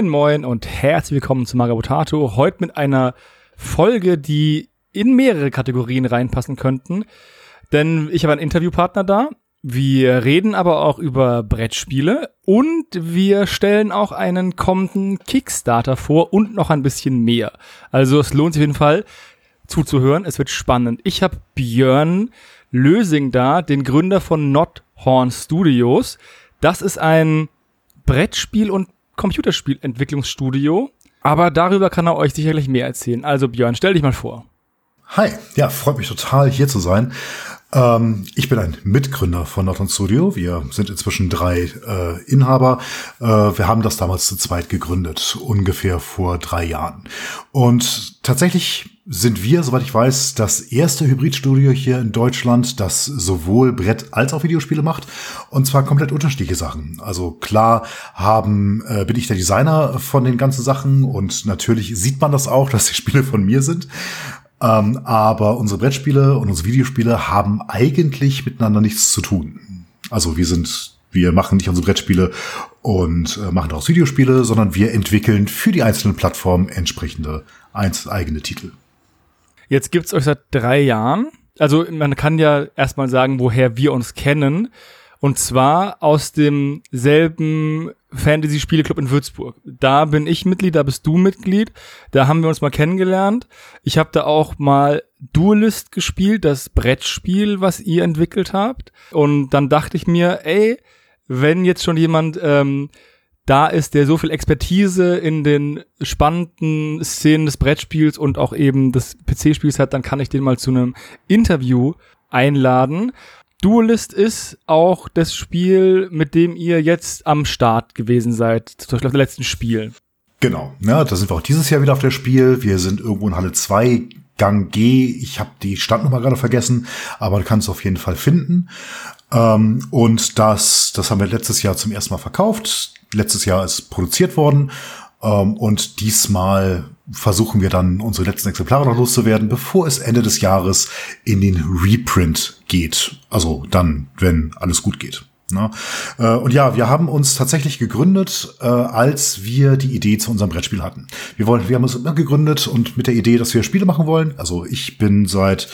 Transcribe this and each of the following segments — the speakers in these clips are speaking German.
Moin moin und herzlich willkommen zu Magabotato. Heute mit einer Folge, die in mehrere Kategorien reinpassen könnten. Denn ich habe einen Interviewpartner da. Wir reden aber auch über Brettspiele und wir stellen auch einen kommenden Kickstarter vor und noch ein bisschen mehr. Also es lohnt sich auf jeden Fall zuzuhören. Es wird spannend. Ich habe Björn Lösing da, den Gründer von Not Horn Studios. Das ist ein Brettspiel- und Computerspielentwicklungsstudio. Aber darüber kann er euch sicherlich mehr erzählen. Also Björn, stell dich mal vor. Hi, ja, freut mich total hier zu sein. Ähm, ich bin ein Mitgründer von Norton Studio. Wir sind inzwischen drei äh, Inhaber. Äh, wir haben das damals zu zweit gegründet, ungefähr vor drei Jahren. Und tatsächlich sind wir, soweit ich weiß, das erste Hybridstudio hier in Deutschland, das sowohl Brett als auch Videospiele macht. Und zwar komplett unterschiedliche Sachen. Also klar haben, äh, bin ich der Designer von den ganzen Sachen und natürlich sieht man das auch, dass die Spiele von mir sind. Ähm, aber unsere Brettspiele und unsere Videospiele haben eigentlich miteinander nichts zu tun. Also wir sind, wir machen nicht unsere Brettspiele und äh, machen daraus Videospiele, sondern wir entwickeln für die einzelnen Plattformen entsprechende eigene Titel. Jetzt gibt's euch seit drei Jahren. Also man kann ja erstmal sagen, woher wir uns kennen. Und zwar aus demselben Fantasy-Spieleclub in Würzburg. Da bin ich Mitglied, da bist du Mitglied. Da haben wir uns mal kennengelernt. Ich habe da auch mal Duelist gespielt, das Brettspiel, was ihr entwickelt habt. Und dann dachte ich mir, ey, wenn jetzt schon jemand ähm, da ist, der so viel Expertise in den spannenden Szenen des Brettspiels und auch eben des PC-Spiels hat, dann kann ich den mal zu einem Interview einladen. Duelist ist auch das Spiel, mit dem ihr jetzt am Start gewesen seid, zum Beispiel auf dem letzten Spiel. Genau, ja, da sind wir auch dieses Jahr wieder auf der Spiel. Wir sind irgendwo in Halle 2, Gang G. Ich habe die Standnummer gerade vergessen, aber du kannst es auf jeden Fall finden. Ähm, und das, das haben wir letztes Jahr zum ersten Mal verkauft. Letztes Jahr ist produziert worden. Ähm, und diesmal versuchen wir dann unsere letzten Exemplare noch loszuwerden, bevor es Ende des Jahres in den Reprint geht. Also dann, wenn alles gut geht. Ne? Äh, und ja, wir haben uns tatsächlich gegründet, äh, als wir die Idee zu unserem Brettspiel hatten. Wir wollen, wir haben uns immer gegründet und mit der Idee, dass wir Spiele machen wollen. Also ich bin seit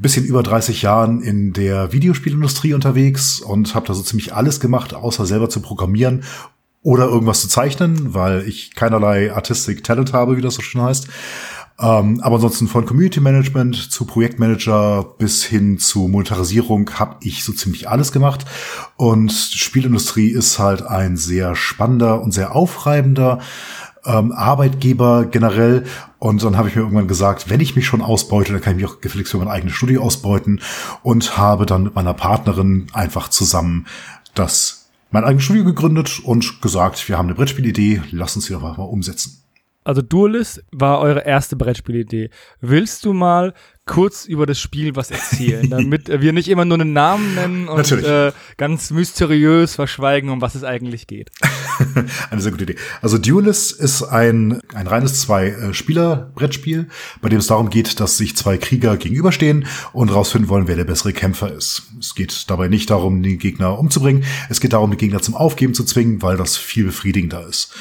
bisschen über 30 Jahren in der Videospielindustrie unterwegs und habe da so ziemlich alles gemacht, außer selber zu programmieren oder irgendwas zu zeichnen, weil ich keinerlei Artistic Talent habe, wie das so schön heißt. Ähm, aber ansonsten von Community Management zu Projektmanager bis hin zu Monetarisierung habe ich so ziemlich alles gemacht. Und Spielindustrie ist halt ein sehr spannender und sehr aufreibender ähm, Arbeitgeber generell. Und dann habe ich mir irgendwann gesagt, wenn ich mich schon ausbeute, dann kann ich mich auch gefälligst für mein eigenes Studio ausbeuten und habe dann mit meiner Partnerin einfach zusammen das mein eigenes Studio gegründet und gesagt, wir haben eine Brettspielidee, lass uns sie doch mal umsetzen. Also Duelist war eure erste Brettspielidee. Willst du mal kurz über das Spiel was erzählen, damit wir nicht immer nur einen Namen nennen und äh, ganz mysteriös verschweigen, um was es eigentlich geht. Eine sehr gute Idee. Also Duelist ist ein, ein reines Zwei-Spieler-Brettspiel, bei dem es darum geht, dass sich zwei Krieger gegenüberstehen und rausfinden wollen, wer der bessere Kämpfer ist. Es geht dabei nicht darum, den Gegner umzubringen. Es geht darum, den Gegner zum Aufgeben zu zwingen, weil das viel befriedigender ist.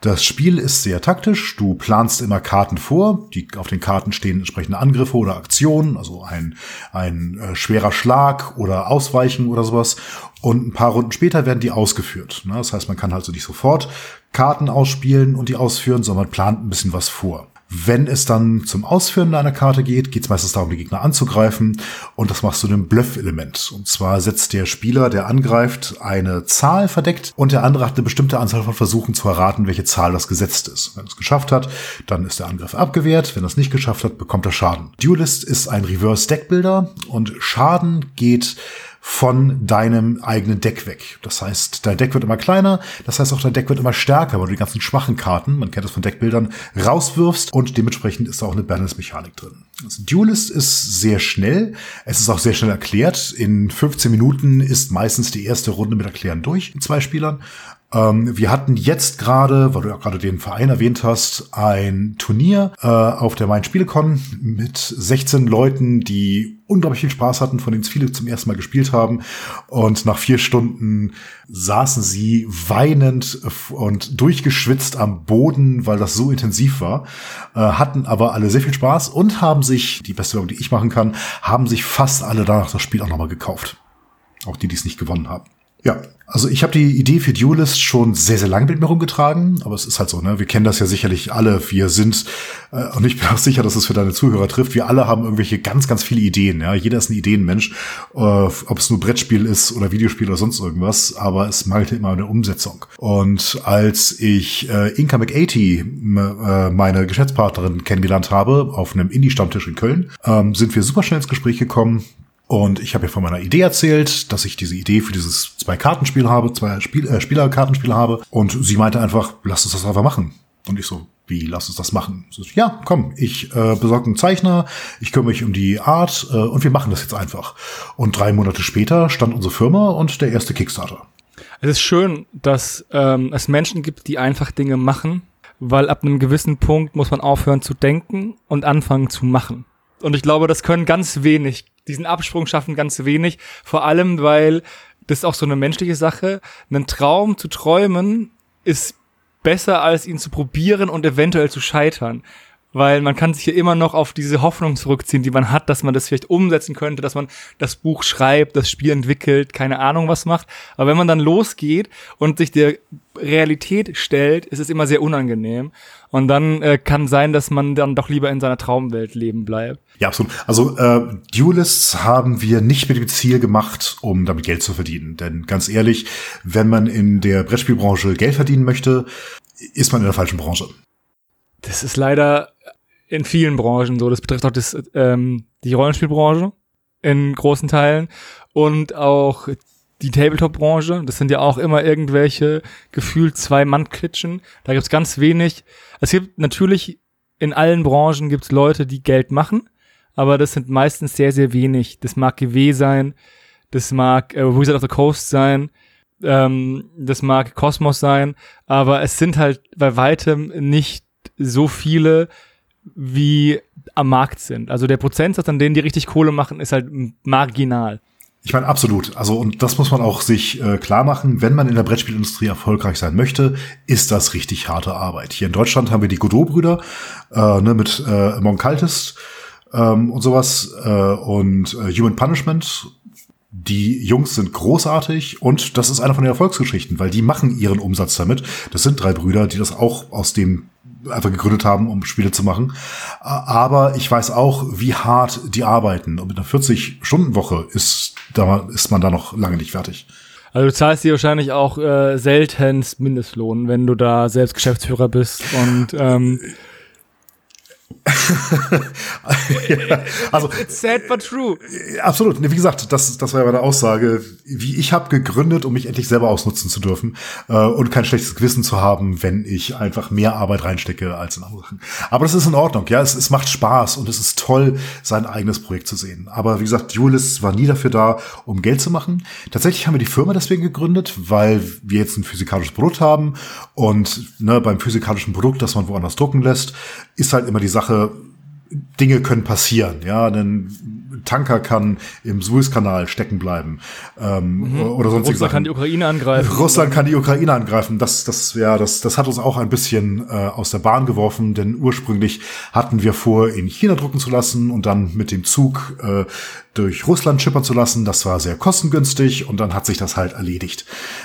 Das Spiel ist sehr taktisch. Du planst immer Karten vor. Die, auf den Karten stehen entsprechende Angriffe oder Aktionen, also ein, ein äh, schwerer Schlag oder Ausweichen oder sowas. Und ein paar Runden später werden die ausgeführt. Ne? Das heißt, man kann also nicht sofort Karten ausspielen und die ausführen, sondern man plant ein bisschen was vor. Wenn es dann zum Ausführen einer Karte geht, geht es meistens darum, die Gegner anzugreifen. Und das machst du einem Bluff-Element. Und zwar setzt der Spieler, der angreift, eine Zahl verdeckt und der andere hat eine bestimmte Anzahl von Versuchen zu erraten, welche Zahl das gesetzt ist. Wenn es geschafft hat, dann ist der Angriff abgewehrt. Wenn es nicht geschafft hat, bekommt er Schaden. Duelist ist ein Reverse-Deck-Builder und Schaden geht von deinem eigenen Deck weg. Das heißt, dein Deck wird immer kleiner, das heißt auch dein Deck wird immer stärker, weil du die ganzen schwachen Karten, man kennt das von Deckbildern, rauswirfst und dementsprechend ist da auch eine Balance-Mechanik drin. Also Duelist ist sehr schnell, es ist auch sehr schnell erklärt. In 15 Minuten ist meistens die erste Runde mit Erklären durch, in zwei Spielern. Ähm, wir hatten jetzt gerade, weil du ja gerade den Verein erwähnt hast, ein Turnier äh, auf der Main Spielecon mit 16 Leuten, die unglaublich viel Spaß hatten, von denen es viele zum ersten Mal gespielt haben. Und nach vier Stunden saßen sie weinend und durchgeschwitzt am Boden, weil das so intensiv war, äh, hatten aber alle sehr viel Spaß und haben sich, die beste Werbung, die ich machen kann, haben sich fast alle danach das Spiel auch nochmal gekauft. Auch die, die es nicht gewonnen haben. Ja, also ich habe die Idee für Duelist schon sehr, sehr lange mit mir rumgetragen, aber es ist halt so, ne? Wir kennen das ja sicherlich alle. Wir sind, äh, und ich bin auch sicher, dass es für deine Zuhörer trifft, wir alle haben irgendwelche ganz, ganz viele Ideen. Ja? Jeder ist ein Ideenmensch, äh, ob es nur Brettspiel ist oder Videospiel oder sonst irgendwas, aber es mangelt immer eine Umsetzung. Und als ich äh, Inka McAty, äh, meine Geschäftspartnerin, kennengelernt habe, auf einem Indie-Stammtisch in Köln, ähm, sind wir super schnell ins Gespräch gekommen und ich habe ja von meiner Idee erzählt, dass ich diese Idee für dieses zwei Kartenspiel habe, zwei Spiel, äh, Spielerkartenspiel habe. Und sie meinte einfach, lass uns das einfach machen. Und ich so, wie, lass uns das machen? So, ja, komm, ich äh, besorge einen Zeichner, ich kümmere mich um die Art äh, und wir machen das jetzt einfach. Und drei Monate später stand unsere Firma und der erste Kickstarter. Es ist schön, dass ähm, es Menschen gibt, die einfach Dinge machen, weil ab einem gewissen Punkt muss man aufhören zu denken und anfangen zu machen. Und ich glaube, das können ganz wenig diesen Absprung schaffen ganz wenig. Vor allem, weil das ist auch so eine menschliche Sache. Einen Traum zu träumen ist besser, als ihn zu probieren und eventuell zu scheitern weil man kann sich ja immer noch auf diese Hoffnung zurückziehen, die man hat, dass man das vielleicht umsetzen könnte, dass man das Buch schreibt, das Spiel entwickelt, keine Ahnung was macht. Aber wenn man dann losgeht und sich der Realität stellt, ist es immer sehr unangenehm. Und dann äh, kann sein, dass man dann doch lieber in seiner Traumwelt leben bleibt. Ja, absolut. Also äh, Duelists haben wir nicht mit dem Ziel gemacht, um damit Geld zu verdienen. Denn ganz ehrlich, wenn man in der Brettspielbranche Geld verdienen möchte, ist man in der falschen Branche. Das ist leider in vielen Branchen so. Das betrifft auch das, ähm, die Rollenspielbranche in großen Teilen und auch die Tabletop-Branche. Das sind ja auch immer irgendwelche gefühlt zwei Mann-Klitschen. Da gibt's ganz wenig. Es gibt natürlich in allen Branchen gibt's Leute, die Geld machen, aber das sind meistens sehr, sehr wenig. Das mag GW sein, das mag äh, Wizard of the Coast sein, ähm, das mag Kosmos sein, aber es sind halt bei weitem nicht so viele, wie am Markt sind. Also der Prozentsatz an denen, die richtig Kohle machen, ist halt marginal. Ich meine, absolut. Also, und das muss man auch sich äh, klar machen. Wenn man in der Brettspielindustrie erfolgreich sein möchte, ist das richtig harte Arbeit. Hier in Deutschland haben wir die Godot-Brüder äh, ne, mit äh, Monkaltis ähm, und sowas äh, und äh, Human Punishment. Die Jungs sind großartig und das ist einer von den Erfolgsgeschichten, weil die machen ihren Umsatz damit. Das sind drei Brüder, die das auch aus dem einfach gegründet haben, um Spiele zu machen. Aber ich weiß auch, wie hart die arbeiten. Und mit einer 40-Stunden-Woche ist, ist man da noch lange nicht fertig. Also du zahlst dir wahrscheinlich auch äh, seltenst Mindestlohn, wenn du da selbst Geschäftsführer bist und ähm, ja, also sad but true. Absolut. Wie gesagt, das, das war ja meine Aussage. Wie ich habe gegründet, um mich endlich selber ausnutzen zu dürfen äh, und kein schlechtes Gewissen zu haben, wenn ich einfach mehr Arbeit reinstecke als in andere Sachen. Aber das ist in Ordnung. Ja, es, es macht Spaß und es ist toll, sein eigenes Projekt zu sehen. Aber wie gesagt, Julis war nie dafür da, um Geld zu machen. Tatsächlich haben wir die Firma deswegen gegründet, weil wir jetzt ein physikalisches Produkt haben und ne, beim physikalischen Produkt, das man woanders drucken lässt, ist halt immer die Sache, Dinge können passieren. Ja, ein Tanker kann im Suezkanal stecken bleiben ähm, mhm. oder sonst Russland kann die Ukraine angreifen. Russland kann die Ukraine angreifen. Das, das, ja, das, das hat uns auch ein bisschen äh, aus der Bahn geworfen, denn ursprünglich hatten wir vor, in China drucken zu lassen und dann mit dem Zug äh, durch Russland schippern zu lassen. Das war sehr kostengünstig und dann hat sich das halt erledigt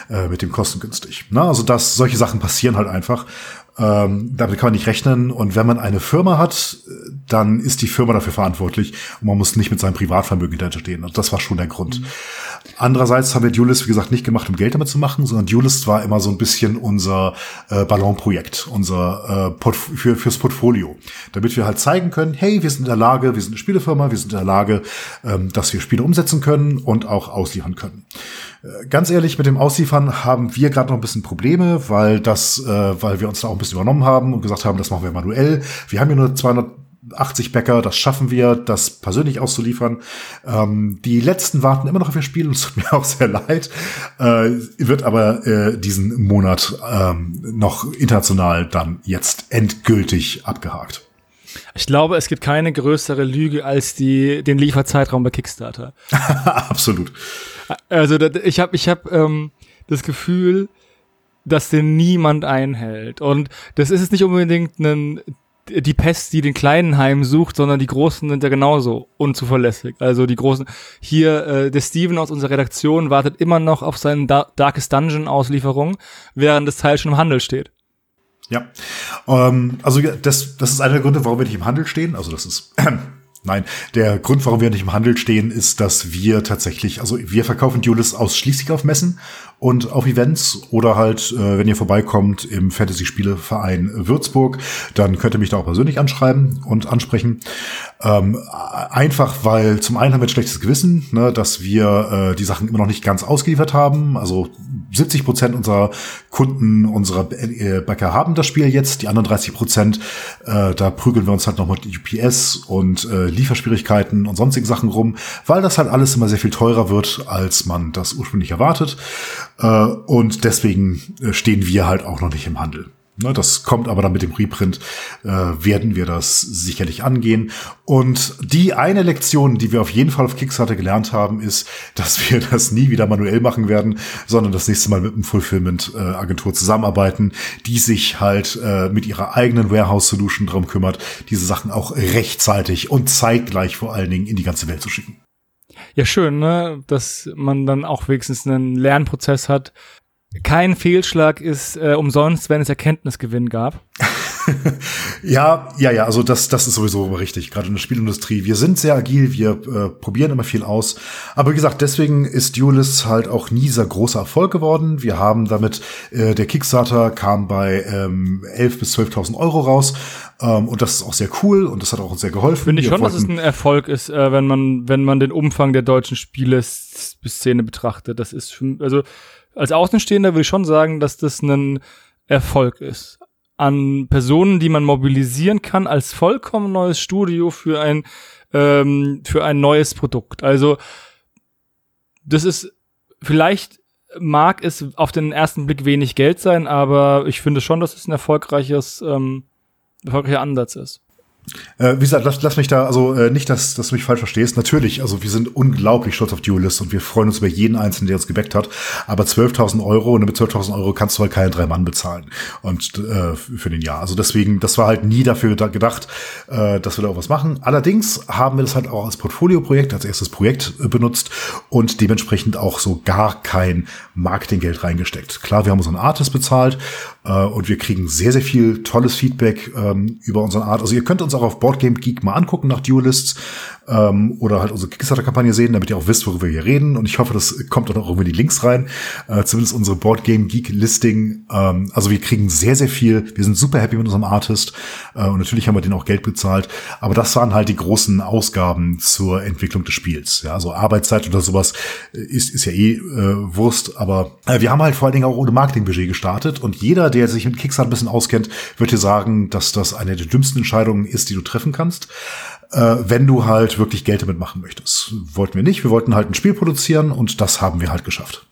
äh, mit dem kostengünstig. Na, also das, solche Sachen passieren halt einfach. Ähm, damit kann man nicht rechnen. Und wenn man eine Firma hat, dann ist die Firma dafür verantwortlich und man muss nicht mit seinem Privatvermögen hinterher stehen. Und das war schon der Grund. Mhm. Andererseits haben wir Duelist, wie gesagt, nicht gemacht, um Geld damit zu machen, sondern Duelist war immer so ein bisschen unser äh, Ballonprojekt, unser äh, für, fürs Portfolio. Damit wir halt zeigen können, hey, wir sind in der Lage, wir sind eine Spielefirma, wir sind in der Lage, ähm, dass wir Spiele umsetzen können und auch ausliefern können. Äh, ganz ehrlich, mit dem Ausliefern haben wir gerade noch ein bisschen Probleme, weil das, äh, weil wir uns da auch ein bisschen übernommen haben und gesagt haben, das machen wir manuell. Wir haben hier nur 200 80 Bäcker, das schaffen wir, das persönlich auszuliefern. Ähm, die letzten warten immer noch auf ihr Spiel und es tut mir auch sehr leid. Äh, wird aber äh, diesen Monat ähm, noch international dann jetzt endgültig abgehakt. Ich glaube, es gibt keine größere Lüge als die, den Lieferzeitraum bei Kickstarter. Absolut. Also ich habe ich hab, ähm, das Gefühl, dass den niemand einhält. Und das ist jetzt nicht unbedingt ein, die Pest, die den Kleinen heimsucht, sondern die Großen sind ja genauso unzuverlässig. Also die Großen, hier, äh, der Steven aus unserer Redaktion wartet immer noch auf seine da Darkest Dungeon Auslieferung, während das Teil schon im Handel steht. Ja, ähm, also das, das ist einer der Gründe, warum wir nicht im Handel stehen. Also das ist Nein, der Grund, warum wir nicht im Handel stehen, ist, dass wir tatsächlich, also wir verkaufen Duelist ausschließlich auf Messen und auf Events oder halt, äh, wenn ihr vorbeikommt im Fantasy-Spieleverein Würzburg, dann könnt ihr mich da auch persönlich anschreiben und ansprechen. Ähm, einfach, weil zum einen haben wir ein schlechtes Gewissen, ne, dass wir äh, die Sachen immer noch nicht ganz ausgeliefert haben. Also 70 Prozent unserer Kunden, unserer äh, Bäcker haben das Spiel jetzt. Die anderen 30 Prozent, äh, da prügeln wir uns halt noch mit UPS und äh, Lieferschwierigkeiten und sonstigen Sachen rum, weil das halt alles immer sehr viel teurer wird, als man das ursprünglich erwartet. Äh, und deswegen äh, stehen wir halt auch noch nicht im Handel. Ne, das kommt aber dann mit dem Reprint, äh, werden wir das sicherlich angehen. Und die eine Lektion, die wir auf jeden Fall auf Kickstarter gelernt haben, ist, dass wir das nie wieder manuell machen werden, sondern das nächste Mal mit einem Fulfillment-Agentur zusammenarbeiten, die sich halt mit ihrer eigenen Warehouse-Solution drum kümmert, diese Sachen auch rechtzeitig und zeitgleich vor allen Dingen in die ganze Welt zu schicken. Ja, schön, ne? dass man dann auch wenigstens einen Lernprozess hat, kein Fehlschlag ist äh, umsonst, wenn es Erkenntnisgewinn gab. ja, ja, ja, also das, das ist sowieso richtig, gerade in der Spielindustrie. Wir sind sehr agil, wir äh, probieren immer viel aus. Aber wie gesagt, deswegen ist Duelist halt auch nie sehr großer Erfolg geworden. Wir haben damit, äh, der Kickstarter kam bei ähm, 11.000 bis 12.000 Euro raus. Ähm, und das ist auch sehr cool und das hat auch uns sehr geholfen. Finde ich wir schon, dass es ein Erfolg ist, äh, wenn man, wenn man den Umfang der deutschen Spiele-Szene betrachtet. Das ist, also als Außenstehender will ich schon sagen, dass das ein Erfolg ist. An Personen, die man mobilisieren kann als vollkommen neues Studio für ein, ähm, für ein neues Produkt. Also, das ist, vielleicht mag es auf den ersten Blick wenig Geld sein, aber ich finde schon, dass es ein erfolgreiches, ähm, erfolgreicher Ansatz ist. Äh, wie gesagt, lass, lass mich da, also äh, nicht, dass, dass du mich falsch verstehst. Natürlich, also wir sind unglaublich stolz auf Duelist und wir freuen uns über jeden Einzelnen, der uns gebackt hat. Aber 12.000 Euro und mit 12.000 Euro kannst du halt keine drei Mann bezahlen und äh, für den Jahr. Also deswegen, das war halt nie dafür gedacht, äh, dass wir da auch was machen. Allerdings haben wir das halt auch als Portfolio-Projekt, als erstes Projekt äh, benutzt und dementsprechend auch so gar kein Marketinggeld reingesteckt. Klar, wir haben unseren Artist bezahlt äh, und wir kriegen sehr, sehr viel tolles Feedback ähm, über unseren Art. Also ihr könnt uns auch auf Boardgame Geek mal angucken nach Duelists ähm, oder halt unsere Kickstarter-Kampagne sehen, damit ihr auch wisst, worüber wir hier reden. Und ich hoffe, das kommt dann auch irgendwie die Links rein. Äh, zumindest unsere Boardgame Geek-Listing. Ähm, also wir kriegen sehr, sehr viel. Wir sind super happy mit unserem Artist. Äh, und natürlich haben wir den auch Geld bezahlt. Aber das waren halt die großen Ausgaben zur Entwicklung des Spiels. Ja, also Arbeitszeit oder sowas ist, ist ja eh äh, Wurst. Aber äh, wir haben halt vor allen Dingen auch ohne Marketingbudget gestartet. Und jeder, der sich mit Kickstarter ein bisschen auskennt, wird dir sagen, dass das eine der dümmsten Entscheidungen ist, die du treffen kannst äh, wenn du halt wirklich Geld damit machen möchtest. Wollten wir nicht, wir wollten halt ein Spiel produzieren und das haben wir halt geschafft.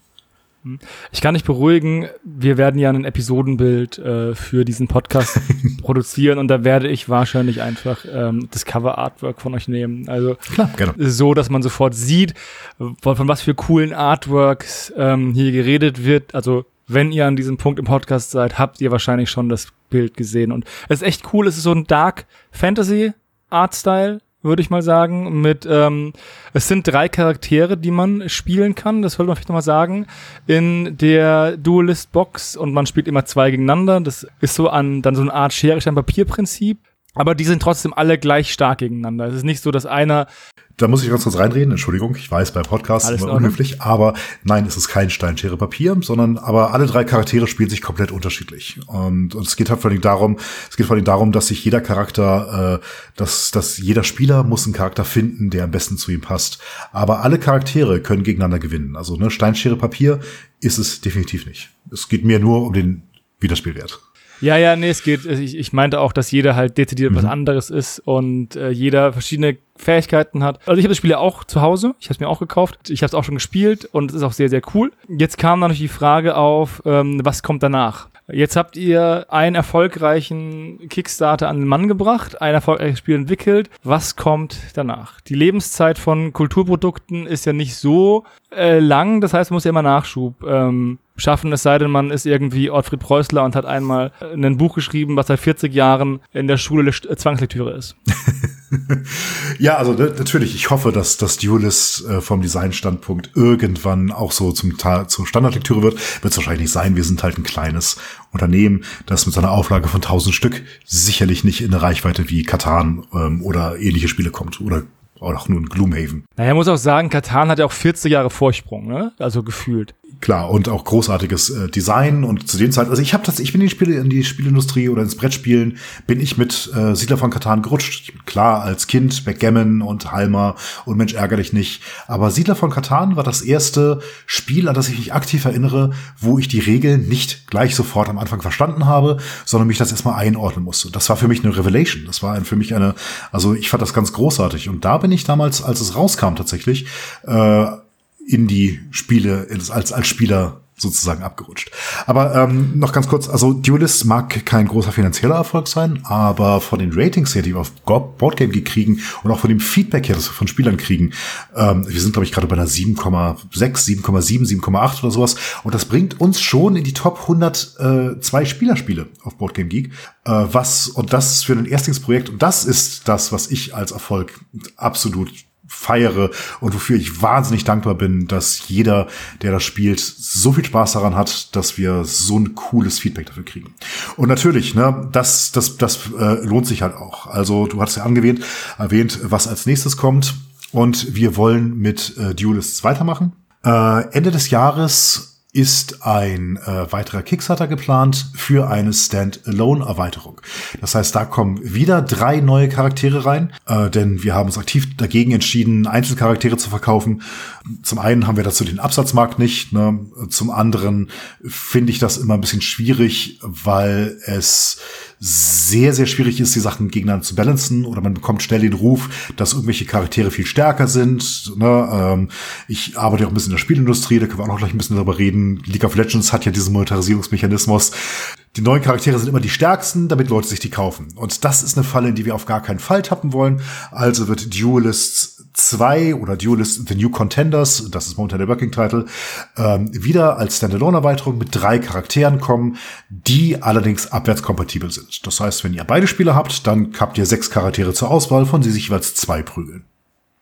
Hm. Ich kann dich beruhigen, wir werden ja ein Episodenbild äh, für diesen Podcast produzieren und da werde ich wahrscheinlich einfach ähm, das Cover-Artwork von euch nehmen. Also Klar, gerne. so, dass man sofort sieht, von, von was für coolen Artworks ähm, hier geredet wird. Also wenn ihr an diesem Punkt im Podcast seid, habt ihr wahrscheinlich schon das Bild gesehen. Und es ist echt cool, es ist so ein Dark Fantasy Artstyle, würde ich mal sagen. Mit ähm, es sind drei Charaktere, die man spielen kann. Das sollte man vielleicht nochmal sagen. In der Duelist Box und man spielt immer zwei gegeneinander. Das ist so an dann so eine Art Schere Stein Papier Prinzip. Aber die sind trotzdem alle gleich stark gegeneinander. Es ist nicht so, dass einer da muss ich ganz kurz reinreden. Entschuldigung, ich weiß, bei Podcasts ist immer unhöflich, aber nein, es ist kein Stein, Schere, Papier, sondern aber alle drei Charaktere spielen sich komplett unterschiedlich. Und, und es geht halt vor allem darum, es geht vor allem darum, dass sich jeder Charakter, äh, dass, dass jeder Spieler muss einen Charakter finden, der am besten zu ihm passt. Aber alle Charaktere können gegeneinander gewinnen. Also ne, Stein, Schere, Papier ist es definitiv nicht. Es geht mir nur um den Wiederspielwert. Ja, ja, nee, es geht. Ich, ich meinte auch, dass jeder halt dezidiert mhm. was anderes ist und äh, jeder verschiedene Fähigkeiten hat. Also ich habe das Spiel ja auch zu Hause. Ich habe es mir auch gekauft. Ich habe es auch schon gespielt und es ist auch sehr, sehr cool. Jetzt kam natürlich die Frage auf, ähm, was kommt danach? Jetzt habt ihr einen erfolgreichen Kickstarter an den Mann gebracht, ein erfolgreiches Spiel entwickelt. Was kommt danach? Die Lebenszeit von Kulturprodukten ist ja nicht so äh, lang, das heißt, man muss ja immer Nachschub ähm, schaffen, es sei denn, man ist irgendwie Ottfried Preußler und hat einmal ein Buch geschrieben, was seit 40 Jahren in der Schule Zwangslektüre ist. ja, also natürlich, ich hoffe, dass das Duelist äh, vom Designstandpunkt irgendwann auch so zum zur Standardlektüre wird. Wird es wahrscheinlich nicht sein. Wir sind halt ein kleines Unternehmen, das mit seiner Auflage von 1000 Stück sicherlich nicht in eine Reichweite wie Katan ähm, oder ähnliche Spiele kommt oder auch nur ein Gloomhaven. Naja, muss auch sagen, Katan hat ja auch 40 Jahre Vorsprung, ne? Also gefühlt. Klar, und auch großartiges äh, Design und zu den Zeiten, also ich habe das, ich bin in die Spiele, in die Spielindustrie oder ins Brettspielen, bin ich mit äh, Siedler von Katan gerutscht. Klar, als Kind, Backgammon und Halmer und Mensch ärger dich nicht. Aber Siedler von Katan war das erste Spiel, an das ich mich aktiv erinnere, wo ich die Regeln nicht gleich sofort am Anfang verstanden habe, sondern mich das erstmal einordnen musste. Das war für mich eine Revelation. Das war für mich eine, also ich fand das ganz großartig. Und da bin ich damals, als es rauskam tatsächlich, äh, Indie-Spiele als, als Spieler sozusagen abgerutscht. Aber ähm, noch ganz kurz, also Duelist mag kein großer finanzieller Erfolg sein, aber von den Ratings her, die wir auf Boardgame kriegen und auch von dem Feedback her, das wir von Spielern kriegen, ähm, wir sind glaube ich gerade bei einer 7,6, 7,7, 7,8 oder sowas und das bringt uns schon in die Top 100 äh, Spielerspiele auf Boardgame Geek, äh, was und das für ein Erstlingsprojekt und das ist das, was ich als Erfolg absolut feiere und wofür ich wahnsinnig dankbar bin, dass jeder, der das spielt, so viel Spaß daran hat, dass wir so ein cooles Feedback dafür kriegen. Und natürlich, ne, das, das, das äh, lohnt sich halt auch. Also du hattest ja angewähnt, erwähnt, was als nächstes kommt. Und wir wollen mit äh, Duelists weitermachen. Äh, Ende des Jahres ist ein äh, weiterer Kickstarter geplant für eine Standalone-Erweiterung. Das heißt, da kommen wieder drei neue Charaktere rein, äh, denn wir haben uns aktiv dagegen entschieden, Einzelcharaktere zu verkaufen. Zum einen haben wir dazu den Absatzmarkt nicht, ne? zum anderen finde ich das immer ein bisschen schwierig, weil es sehr, sehr schwierig ist, die Sachen gegeneinander zu balancen oder man bekommt schnell den Ruf, dass irgendwelche Charaktere viel stärker sind. Ne? Ähm, ich arbeite auch ein bisschen in der Spielindustrie, da können wir auch noch gleich ein bisschen darüber reden. League of Legends hat ja diesen Monetarisierungsmechanismus. Die neuen Charaktere sind immer die stärksten, damit Leute sich die kaufen. Und das ist eine Falle, in die wir auf gar keinen Fall tappen wollen. Also wird Duelists 2 oder Duelist The New Contenders, das ist momentan der Working Title, ähm, wieder als Standalone-Erweiterung mit drei Charakteren kommen, die allerdings abwärtskompatibel sind. Das heißt, wenn ihr beide Spiele habt, dann habt ihr sechs Charaktere zur Auswahl, von denen sich jeweils zwei prügeln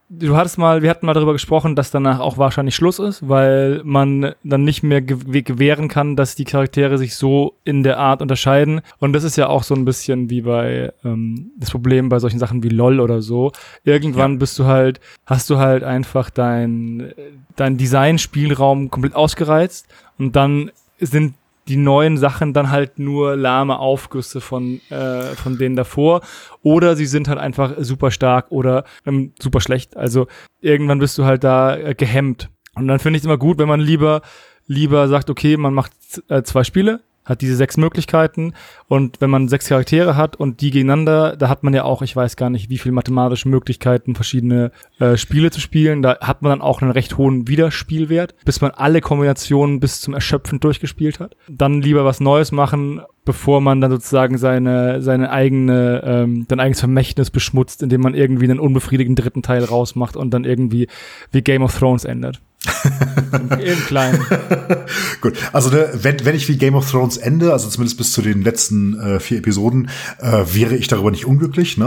du hattest mal, wir hatten mal darüber gesprochen, dass danach auch wahrscheinlich Schluss ist, weil man dann nicht mehr gewähren kann, dass die Charaktere sich so in der Art unterscheiden. Und das ist ja auch so ein bisschen wie bei ähm, das Problem bei solchen Sachen wie LOL oder so. Irgendwann ja. bist du halt, hast du halt einfach dein, dein Designspielraum komplett ausgereizt und dann sind die neuen Sachen dann halt nur lahme Aufgüsse von, äh, von denen davor. Oder sie sind halt einfach super stark oder ähm, super schlecht. Also irgendwann bist du halt da äh, gehemmt. Und dann finde ich es immer gut, wenn man lieber, lieber sagt, okay, man macht äh, zwei Spiele, hat diese sechs Möglichkeiten und wenn man sechs Charaktere hat und die gegeneinander, da hat man ja auch, ich weiß gar nicht, wie viel mathematische Möglichkeiten, verschiedene äh, Spiele zu spielen. Da hat man dann auch einen recht hohen Wiederspielwert, bis man alle Kombinationen bis zum Erschöpfen durchgespielt hat. Dann lieber was Neues machen, bevor man dann sozusagen seine, seine eigene, ähm, sein eigenes Vermächtnis beschmutzt, indem man irgendwie einen unbefriedigenden dritten Teil rausmacht und dann irgendwie wie Game of Thrones endet. Im Kleinen. Gut, also ne, wenn, wenn ich wie Game of Thrones ende, also zumindest bis zu den letzten äh, vier Episoden, äh, wäre ich darüber nicht unglücklich. Ne?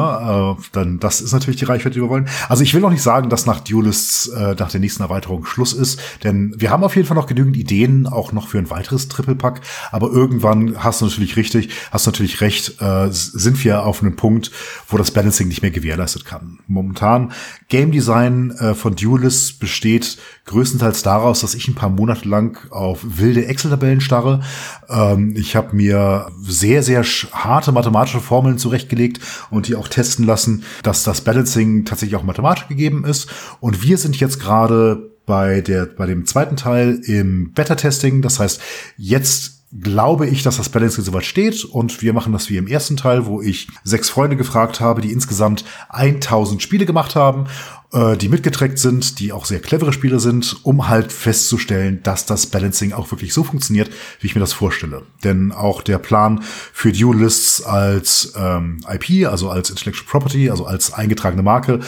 Äh, dann das ist natürlich die Reichweite, die wir wollen. Also ich will noch nicht sagen, dass nach Duelists äh, nach der nächsten Erweiterung Schluss ist, denn wir haben auf jeden Fall noch genügend Ideen, auch noch für ein weiteres Triple-Pack. Aber irgendwann hast du natürlich richtig, hast du natürlich recht, äh, sind wir auf einem Punkt, wo das Balancing nicht mehr gewährleistet kann. Momentan Game Design äh, von Duelists besteht größtenteils daraus, dass ich ein paar Monate lang auf wilde Excel-Tabellen starre. Ähm, ich habe mir sehr, sehr harte mathematische Formeln zurechtgelegt und die auch testen lassen, dass das Balancing tatsächlich auch mathematisch gegeben ist. Und wir sind jetzt gerade bei bei dem zweiten Teil im Beta-Testing. Das heißt, jetzt glaube ich, dass das Balancing soweit steht und wir machen das wie im ersten Teil, wo ich sechs Freunde gefragt habe, die insgesamt 1000 Spiele gemacht haben, äh, die mitgetrackt sind, die auch sehr clevere Spiele sind, um halt festzustellen, dass das Balancing auch wirklich so funktioniert, wie ich mir das vorstelle. Denn auch der Plan für Duelists als ähm, IP, also als Intellectual Property, also als eingetragene Marke,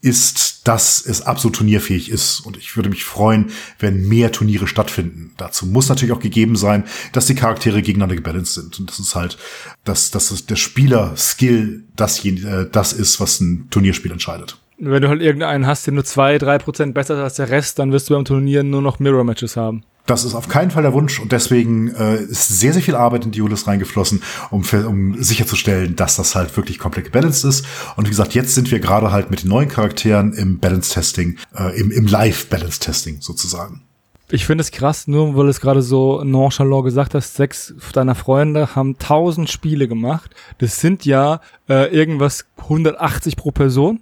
ist, dass es absolut turnierfähig ist. Und ich würde mich freuen, wenn mehr Turniere stattfinden. Dazu muss natürlich auch gegeben sein, dass die Charaktere gegeneinander gebalanced sind. Und das ist halt, dass, dass der Spieler-Skill das, äh, das ist, was ein Turnierspiel entscheidet. Wenn du halt irgendeinen hast, der nur zwei, drei Prozent besser ist als der Rest, dann wirst du beim Turnier nur noch Mirror-Matches haben. Das ist auf keinen Fall der Wunsch und deswegen äh, ist sehr, sehr viel Arbeit in Diolis reingeflossen, um, um sicherzustellen, dass das halt wirklich komplett gebalanced ist. Und wie gesagt, jetzt sind wir gerade halt mit den neuen Charakteren im Balance-Testing, äh, im, im Live-Balance-Testing sozusagen. Ich finde es krass, nur weil es gerade so nonchalant gesagt hast, sechs deiner Freunde haben tausend Spiele gemacht. Das sind ja äh, irgendwas 180 pro Person.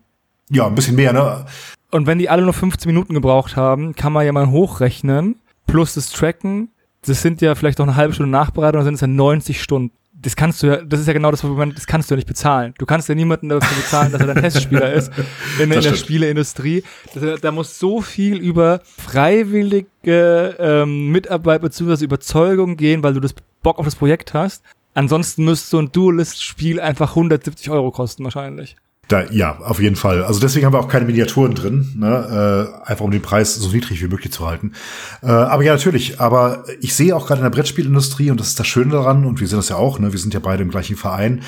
Ja, ein bisschen mehr, ne? Und wenn die alle nur 15 Minuten gebraucht haben, kann man ja mal hochrechnen, plus das Tracken, das sind ja vielleicht noch eine halbe Stunde Nachbereitung, dann sind es ja 90 Stunden. Das kannst du ja, das ist ja genau das Moment, das kannst du ja nicht bezahlen. Du kannst ja niemanden dafür bezahlen, dass er dein Testspieler ist in, in der Spieleindustrie. Das, da muss so viel über freiwillige ähm, Mitarbeit bzw. Überzeugung gehen, weil du das Bock auf das Projekt hast. Ansonsten müsste so ein Duelist-Spiel einfach 170 Euro kosten wahrscheinlich. Da, ja, auf jeden Fall. Also deswegen haben wir auch keine Miniaturen drin, ne? äh, einfach um den Preis so niedrig wie möglich zu halten. Äh, aber ja, natürlich. Aber ich sehe auch gerade in der Brettspielindustrie, und das ist das Schöne daran, und wir sehen das ja auch, ne? wir sind ja beide im gleichen Verein,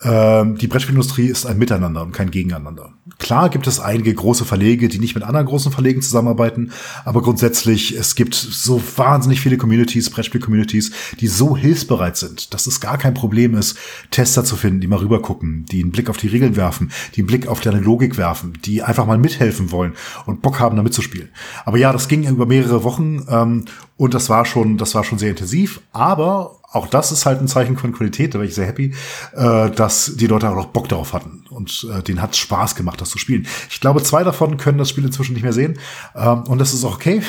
die Brettspielindustrie ist ein Miteinander und kein Gegeneinander. Klar gibt es einige große Verlege, die nicht mit anderen großen Verlegen zusammenarbeiten, aber grundsätzlich, es gibt so wahnsinnig viele Communities, Brettspiel-Communities, die so hilfsbereit sind, dass es gar kein Problem ist, Tester zu finden, die mal rübergucken, die einen Blick auf die Regeln werfen, die einen Blick auf deine Logik werfen, die einfach mal mithelfen wollen und Bock haben, da mitzuspielen. Aber ja, das ging über mehrere Wochen ähm, und das war schon, das war schon sehr intensiv, aber auch das ist halt ein Zeichen von Qualität, da war ich sehr happy, äh, dass die Leute auch noch Bock darauf hatten. Und äh, denen hat Spaß gemacht, das zu spielen. Ich glaube, zwei davon können das Spiel inzwischen nicht mehr sehen. Ähm, und das ist auch okay.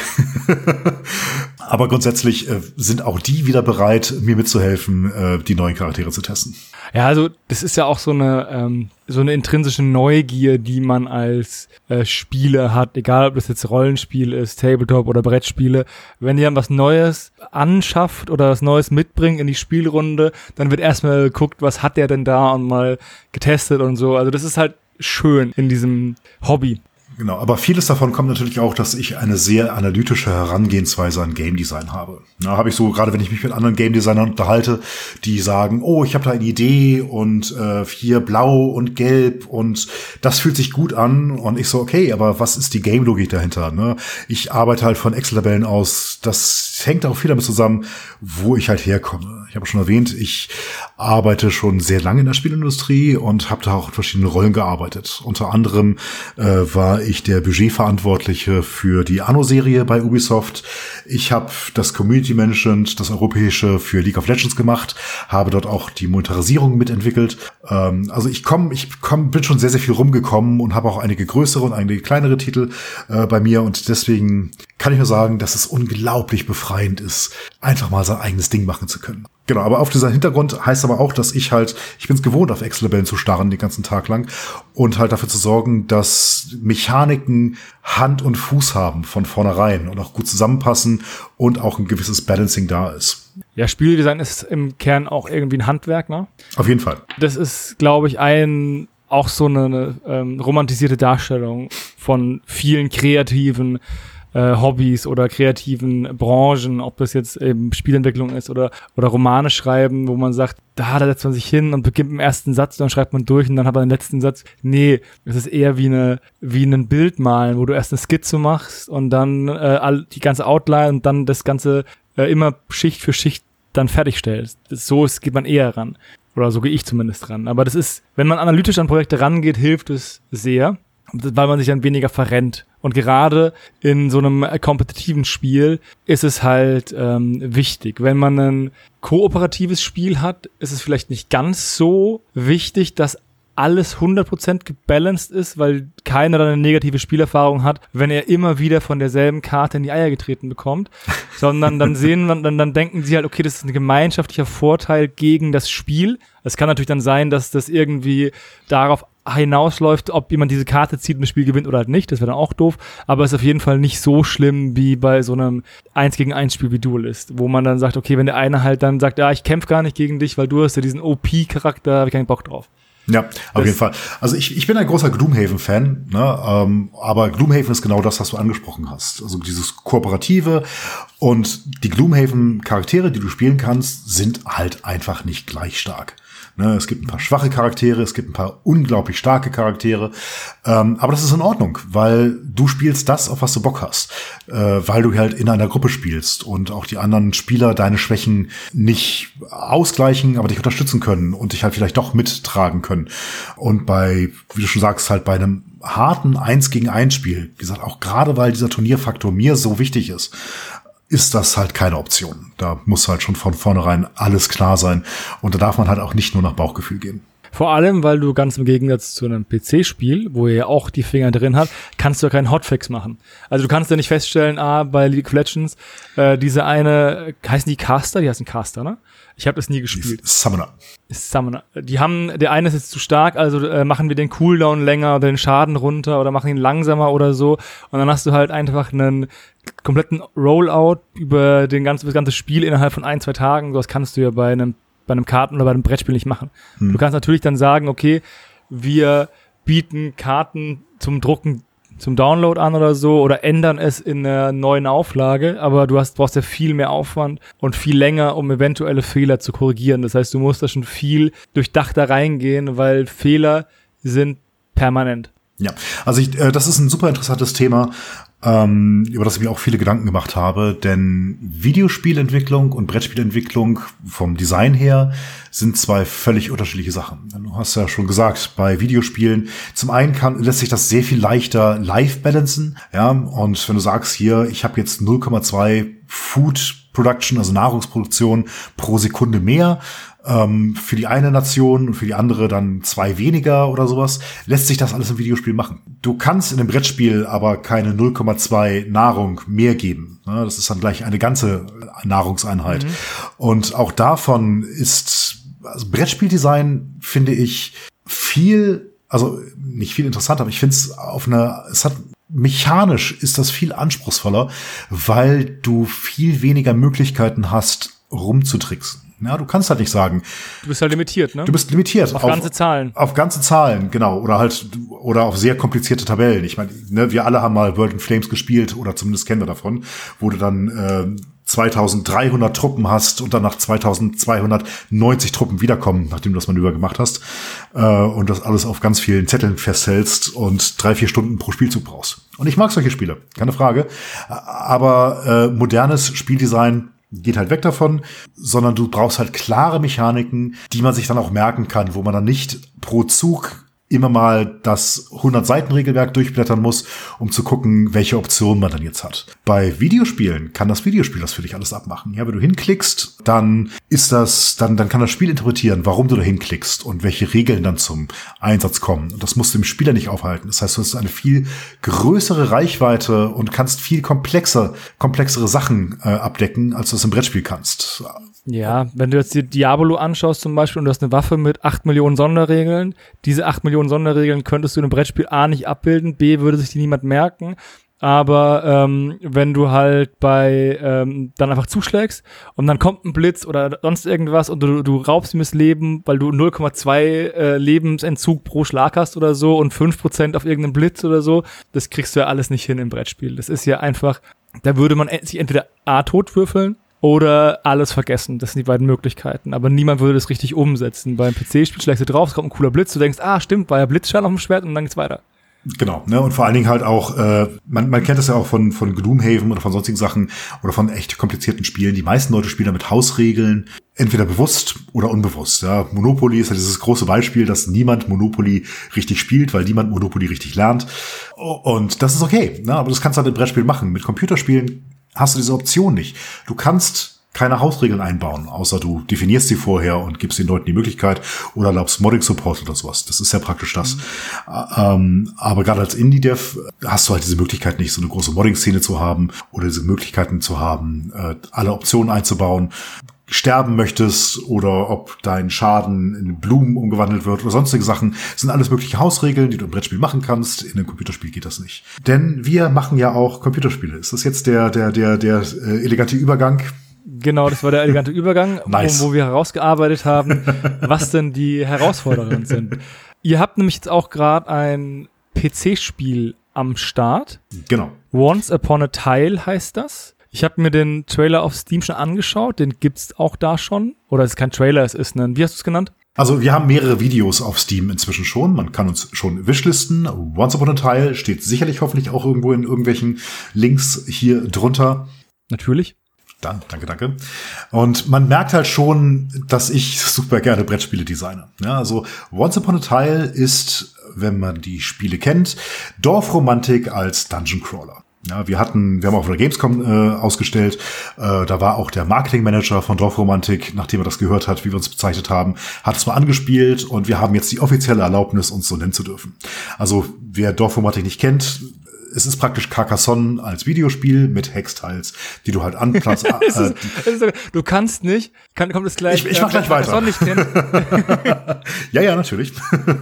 Aber grundsätzlich äh, sind auch die wieder bereit, mir mitzuhelfen, äh, die neuen Charaktere zu testen. Ja, also das ist ja auch so eine ähm, so eine intrinsische Neugier, die man als äh, Spieler hat, egal ob das jetzt Rollenspiel ist, Tabletop oder Brettspiele. Wenn dann was Neues anschafft oder was Neues mitbringt in die Spielrunde, dann wird erstmal geguckt, was hat der denn da und mal getestet und so. Also das ist halt schön in diesem Hobby. Genau, aber vieles davon kommt natürlich auch, dass ich eine sehr analytische Herangehensweise an Game Design habe. Da habe ich so, gerade wenn ich mich mit anderen Game Designern unterhalte, die sagen, oh, ich habe da eine Idee und äh, hier blau und gelb und das fühlt sich gut an. Und ich so, okay, aber was ist die Game-Logik dahinter? Ne? Ich arbeite halt von Excel-Tabellen aus. Das hängt auch viel damit zusammen, wo ich halt herkomme. Ich habe schon erwähnt, ich arbeite schon sehr lange in der Spielindustrie und habe da auch in verschiedenen Rollen gearbeitet. Unter anderem äh, war ich der Budgetverantwortliche für die Anno-Serie bei Ubisoft. Ich habe das Community Management, das europäische für League of Legends gemacht, habe dort auch die Monetarisierung mitentwickelt. Ähm, also ich komme, ich komm, bin schon sehr, sehr viel rumgekommen und habe auch einige größere und einige kleinere Titel äh, bei mir und deswegen kann ich nur sagen, dass es unglaublich befreiend ist, einfach mal sein eigenes Ding machen zu können. Genau, aber auf dieser Hintergrund heißt aber auch, dass ich halt, ich bin es gewohnt, auf Excel-Tabellen zu starren den ganzen Tag lang und halt dafür zu sorgen, dass Mechaniken Hand und Fuß haben von vornherein und auch gut zusammenpassen und auch ein gewisses Balancing da ist. Ja, Spieldesign ist im Kern auch irgendwie ein Handwerk, ne? Auf jeden Fall. Das ist, glaube ich, ein auch so eine, eine ähm, romantisierte Darstellung von vielen kreativen äh, Hobbys oder kreativen Branchen, ob das jetzt eben Spielentwicklung ist oder, oder Romane schreiben, wo man sagt, da, da setzt man sich hin und beginnt im ersten Satz, dann schreibt man durch und dann hat man den letzten Satz. Nee, es ist eher wie eine, wie ein Bild malen, wo du erst eine Skizze machst und dann äh, all, die ganze Outline und dann das Ganze äh, immer Schicht für Schicht dann fertigstellst. So ist, geht man eher ran. Oder so gehe ich zumindest ran. Aber das ist, wenn man analytisch an Projekte rangeht, hilft es sehr weil man sich dann weniger verrennt. Und gerade in so einem kompetitiven Spiel ist es halt ähm, wichtig. Wenn man ein kooperatives Spiel hat, ist es vielleicht nicht ganz so wichtig, dass alles 100% gebalanced ist, weil keiner dann eine negative Spielerfahrung hat, wenn er immer wieder von derselben Karte in die Eier getreten bekommt, sondern dann sehen, dann, dann denken sie halt, okay, das ist ein gemeinschaftlicher Vorteil gegen das Spiel. Es kann natürlich dann sein, dass das irgendwie darauf hinausläuft, ob jemand diese Karte zieht und das Spiel gewinnt oder halt nicht. Das wäre dann auch doof. Aber es ist auf jeden Fall nicht so schlimm wie bei so einem 1 gegen 1 Spiel wie Duelist, wo man dann sagt, okay, wenn der eine halt dann sagt, ja, ich kämpfe gar nicht gegen dich, weil du hast ja diesen OP-Charakter, habe ich keinen Bock drauf. Ja, auf das jeden Fall. Also ich, ich bin ein großer Gloomhaven-Fan, ne? ähm, aber Gloomhaven ist genau das, was du angesprochen hast. Also dieses Kooperative und die Gloomhaven-Charaktere, die du spielen kannst, sind halt einfach nicht gleich stark. Ne, es gibt ein paar schwache Charaktere, es gibt ein paar unglaublich starke Charaktere. Ähm, aber das ist in Ordnung, weil du spielst das, auf was du Bock hast. Äh, weil du halt in einer Gruppe spielst und auch die anderen Spieler deine Schwächen nicht ausgleichen, aber dich unterstützen können und dich halt vielleicht doch mittragen können. Und bei, wie du schon sagst, halt bei einem harten Eins gegen Eins Spiel, wie gesagt, auch gerade weil dieser Turnierfaktor mir so wichtig ist, ist das halt keine Option. Da muss halt schon von vornherein alles klar sein. Und da darf man halt auch nicht nur nach Bauchgefühl gehen. Vor allem, weil du ganz im Gegensatz zu einem PC-Spiel, wo ihr ja auch die Finger drin habt, kannst du ja keinen Hotfix machen. Also du kannst ja nicht feststellen, ah, bei League of Legends, äh, diese eine, heißen die Caster? Die heißen Caster, ne? Ich habe das nie gespielt. Summoner. Summoner. Die haben, der eine ist jetzt zu stark, also äh, machen wir den Cooldown länger oder den Schaden runter oder machen ihn langsamer oder so. Und dann hast du halt einfach einen kompletten Rollout über den ganzen, das ganze Spiel innerhalb von ein, zwei Tagen. Das kannst du ja bei einem, bei einem Karten- oder bei einem Brettspiel nicht machen. Hm. Du kannst natürlich dann sagen, okay, wir bieten Karten zum Drucken zum Download an oder so oder ändern es in einer neuen Auflage, aber du hast, brauchst ja viel mehr Aufwand und viel länger, um eventuelle Fehler zu korrigieren. Das heißt, du musst da schon viel durchdachter reingehen, weil Fehler sind permanent. Ja, also ich, äh, das ist ein super interessantes Thema ähm, über das ich mir auch viele Gedanken gemacht habe, denn Videospielentwicklung und Brettspielentwicklung vom Design her sind zwei völlig unterschiedliche Sachen. Du hast ja schon gesagt, bei Videospielen, zum einen kann, lässt sich das sehr viel leichter live balancen, ja, und wenn du sagst hier, ich habe jetzt 0,2 Food Production, also Nahrungsproduktion pro Sekunde mehr, ähm, für die eine Nation und für die andere dann zwei weniger oder sowas, lässt sich das alles im Videospiel machen. Du kannst in einem Brettspiel aber keine 0,2 Nahrung mehr geben. Ne? Das ist dann gleich eine ganze Nahrungseinheit. Mhm. Und auch davon ist also Brettspieldesign, finde ich, viel, also nicht viel interessanter, aber ich finde es auf einer, es hat mechanisch ist das viel anspruchsvoller, weil du viel weniger Möglichkeiten hast, rumzutricksen. Ja, du kannst halt nicht sagen. Du bist halt limitiert, ne? Du bist limitiert. Auf, auf ganze Zahlen. Auf ganze Zahlen, genau. Oder halt, oder auf sehr komplizierte Tabellen. Ich meine, ne, wir alle haben mal World in Flames gespielt, oder zumindest kennen wir davon, wo du dann äh, 2300 Truppen hast und dann nach 2290 Truppen wiederkommen, nachdem du das Manöver gemacht hast, äh, und das alles auf ganz vielen Zetteln festhältst und drei, vier Stunden pro Spielzug brauchst. Und ich mag solche Spiele, keine Frage. Aber äh, modernes Spieldesign geht halt weg davon, sondern du brauchst halt klare Mechaniken, die man sich dann auch merken kann, wo man dann nicht pro Zug immer mal das 100-Seiten-Regelwerk durchblättern muss, um zu gucken, welche Optionen man dann jetzt hat. Bei Videospielen kann das Videospiel das für dich alles abmachen. Ja, wenn du hinklickst, dann ist das, dann, dann kann das Spiel interpretieren, warum du da hinklickst und welche Regeln dann zum Einsatz kommen. Und das musst du dem Spieler nicht aufhalten. Das heißt, du hast eine viel größere Reichweite und kannst viel komplexer, komplexere Sachen äh, abdecken, als du es im Brettspiel kannst. Ja, wenn du jetzt die Diablo anschaust zum Beispiel und du hast eine Waffe mit acht Millionen Sonderregeln, diese acht Millionen Sonderregeln könntest du in einem Brettspiel A nicht abbilden, B würde sich die niemand merken. Aber ähm, wenn du halt bei ähm, dann einfach zuschlägst und dann kommt ein Blitz oder sonst irgendwas und du, du raubst ihm das Leben, weil du 0,2 äh, Lebensentzug pro Schlag hast oder so und 5% auf irgendeinen Blitz oder so, das kriegst du ja alles nicht hin im Brettspiel. Das ist ja einfach, da würde man sich entweder A tot würfeln oder alles vergessen. Das sind die beiden Möglichkeiten. Aber niemand würde das richtig umsetzen. Beim PC-Spiel schlägst du drauf, es kommt ein cooler Blitz, du denkst, ah, stimmt, war ja Blitzschall auf dem Schwert und dann geht's weiter. Genau, ne? Und vor allen Dingen halt auch, äh, man, man kennt das ja auch von, von Gloomhaven oder von sonstigen Sachen oder von echt komplizierten Spielen. Die meisten Leute spielen mit Hausregeln, entweder bewusst oder unbewusst. Ja? Monopoly ist ja dieses große Beispiel, dass niemand Monopoly richtig spielt, weil niemand Monopoly richtig lernt. Und das ist okay, ne? aber das kannst du halt im Brettspiel machen. Mit Computerspielen hast du diese Option nicht. Du kannst keine Hausregeln einbauen, außer du definierst sie vorher und gibst den Leuten die Möglichkeit oder erlaubst Modding-Support oder sowas. Das ist ja praktisch das. Mhm. Ähm, aber gerade als Indie-Dev hast du halt diese Möglichkeit nicht, so eine große Modding-Szene zu haben oder diese Möglichkeiten zu haben, äh, alle Optionen einzubauen sterben möchtest oder ob dein Schaden in Blumen umgewandelt wird oder sonstige Sachen. Das sind alles mögliche Hausregeln, die du im Brettspiel machen kannst. In einem Computerspiel geht das nicht. Denn wir machen ja auch Computerspiele. Ist das jetzt der, der, der, der äh, elegante Übergang? Genau, das war der elegante Übergang, nice. wo, wo wir herausgearbeitet haben, was denn die Herausforderungen sind. Ihr habt nämlich jetzt auch gerade ein PC-Spiel am Start. Genau. Once Upon a Tile heißt das. Ich habe mir den Trailer auf Steam schon angeschaut, den gibt's auch da schon. Oder es ist kein Trailer, es ist ein, wie hast du es genannt? Also wir haben mehrere Videos auf Steam inzwischen schon. Man kann uns schon wishlisten. Once Upon a Tile steht sicherlich hoffentlich auch irgendwo in irgendwelchen Links hier drunter. Natürlich. Da, danke, danke. Und man merkt halt schon, dass ich super gerne Brettspiele designe. Ja, also Once Upon a Tile ist, wenn man die Spiele kennt, Dorfromantik als Dungeon Crawler. Ja, wir hatten, wir haben auch auf der Gamescom äh, ausgestellt. Äh, da war auch der Marketingmanager von Dorfromantik, nachdem er das gehört hat, wie wir uns bezeichnet haben, hat es mal angespielt und wir haben jetzt die offizielle Erlaubnis, uns so nennen zu dürfen. Also wer Dorfromantik nicht kennt, es ist praktisch Carcassonne als Videospiel mit Hextiles, die du halt anplatzt. äh, du kannst nicht, kann, kommt es gleich. Ich, ich mach äh, gleich weiter. Nicht kennt. ja, ja, natürlich.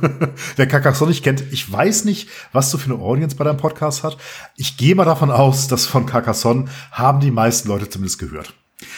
Wer Carcassonne nicht kennt, ich weiß nicht, was du für eine Audience bei deinem Podcast hat. Ich gehe mal davon aus, dass von Carcassonne haben die meisten Leute zumindest gehört.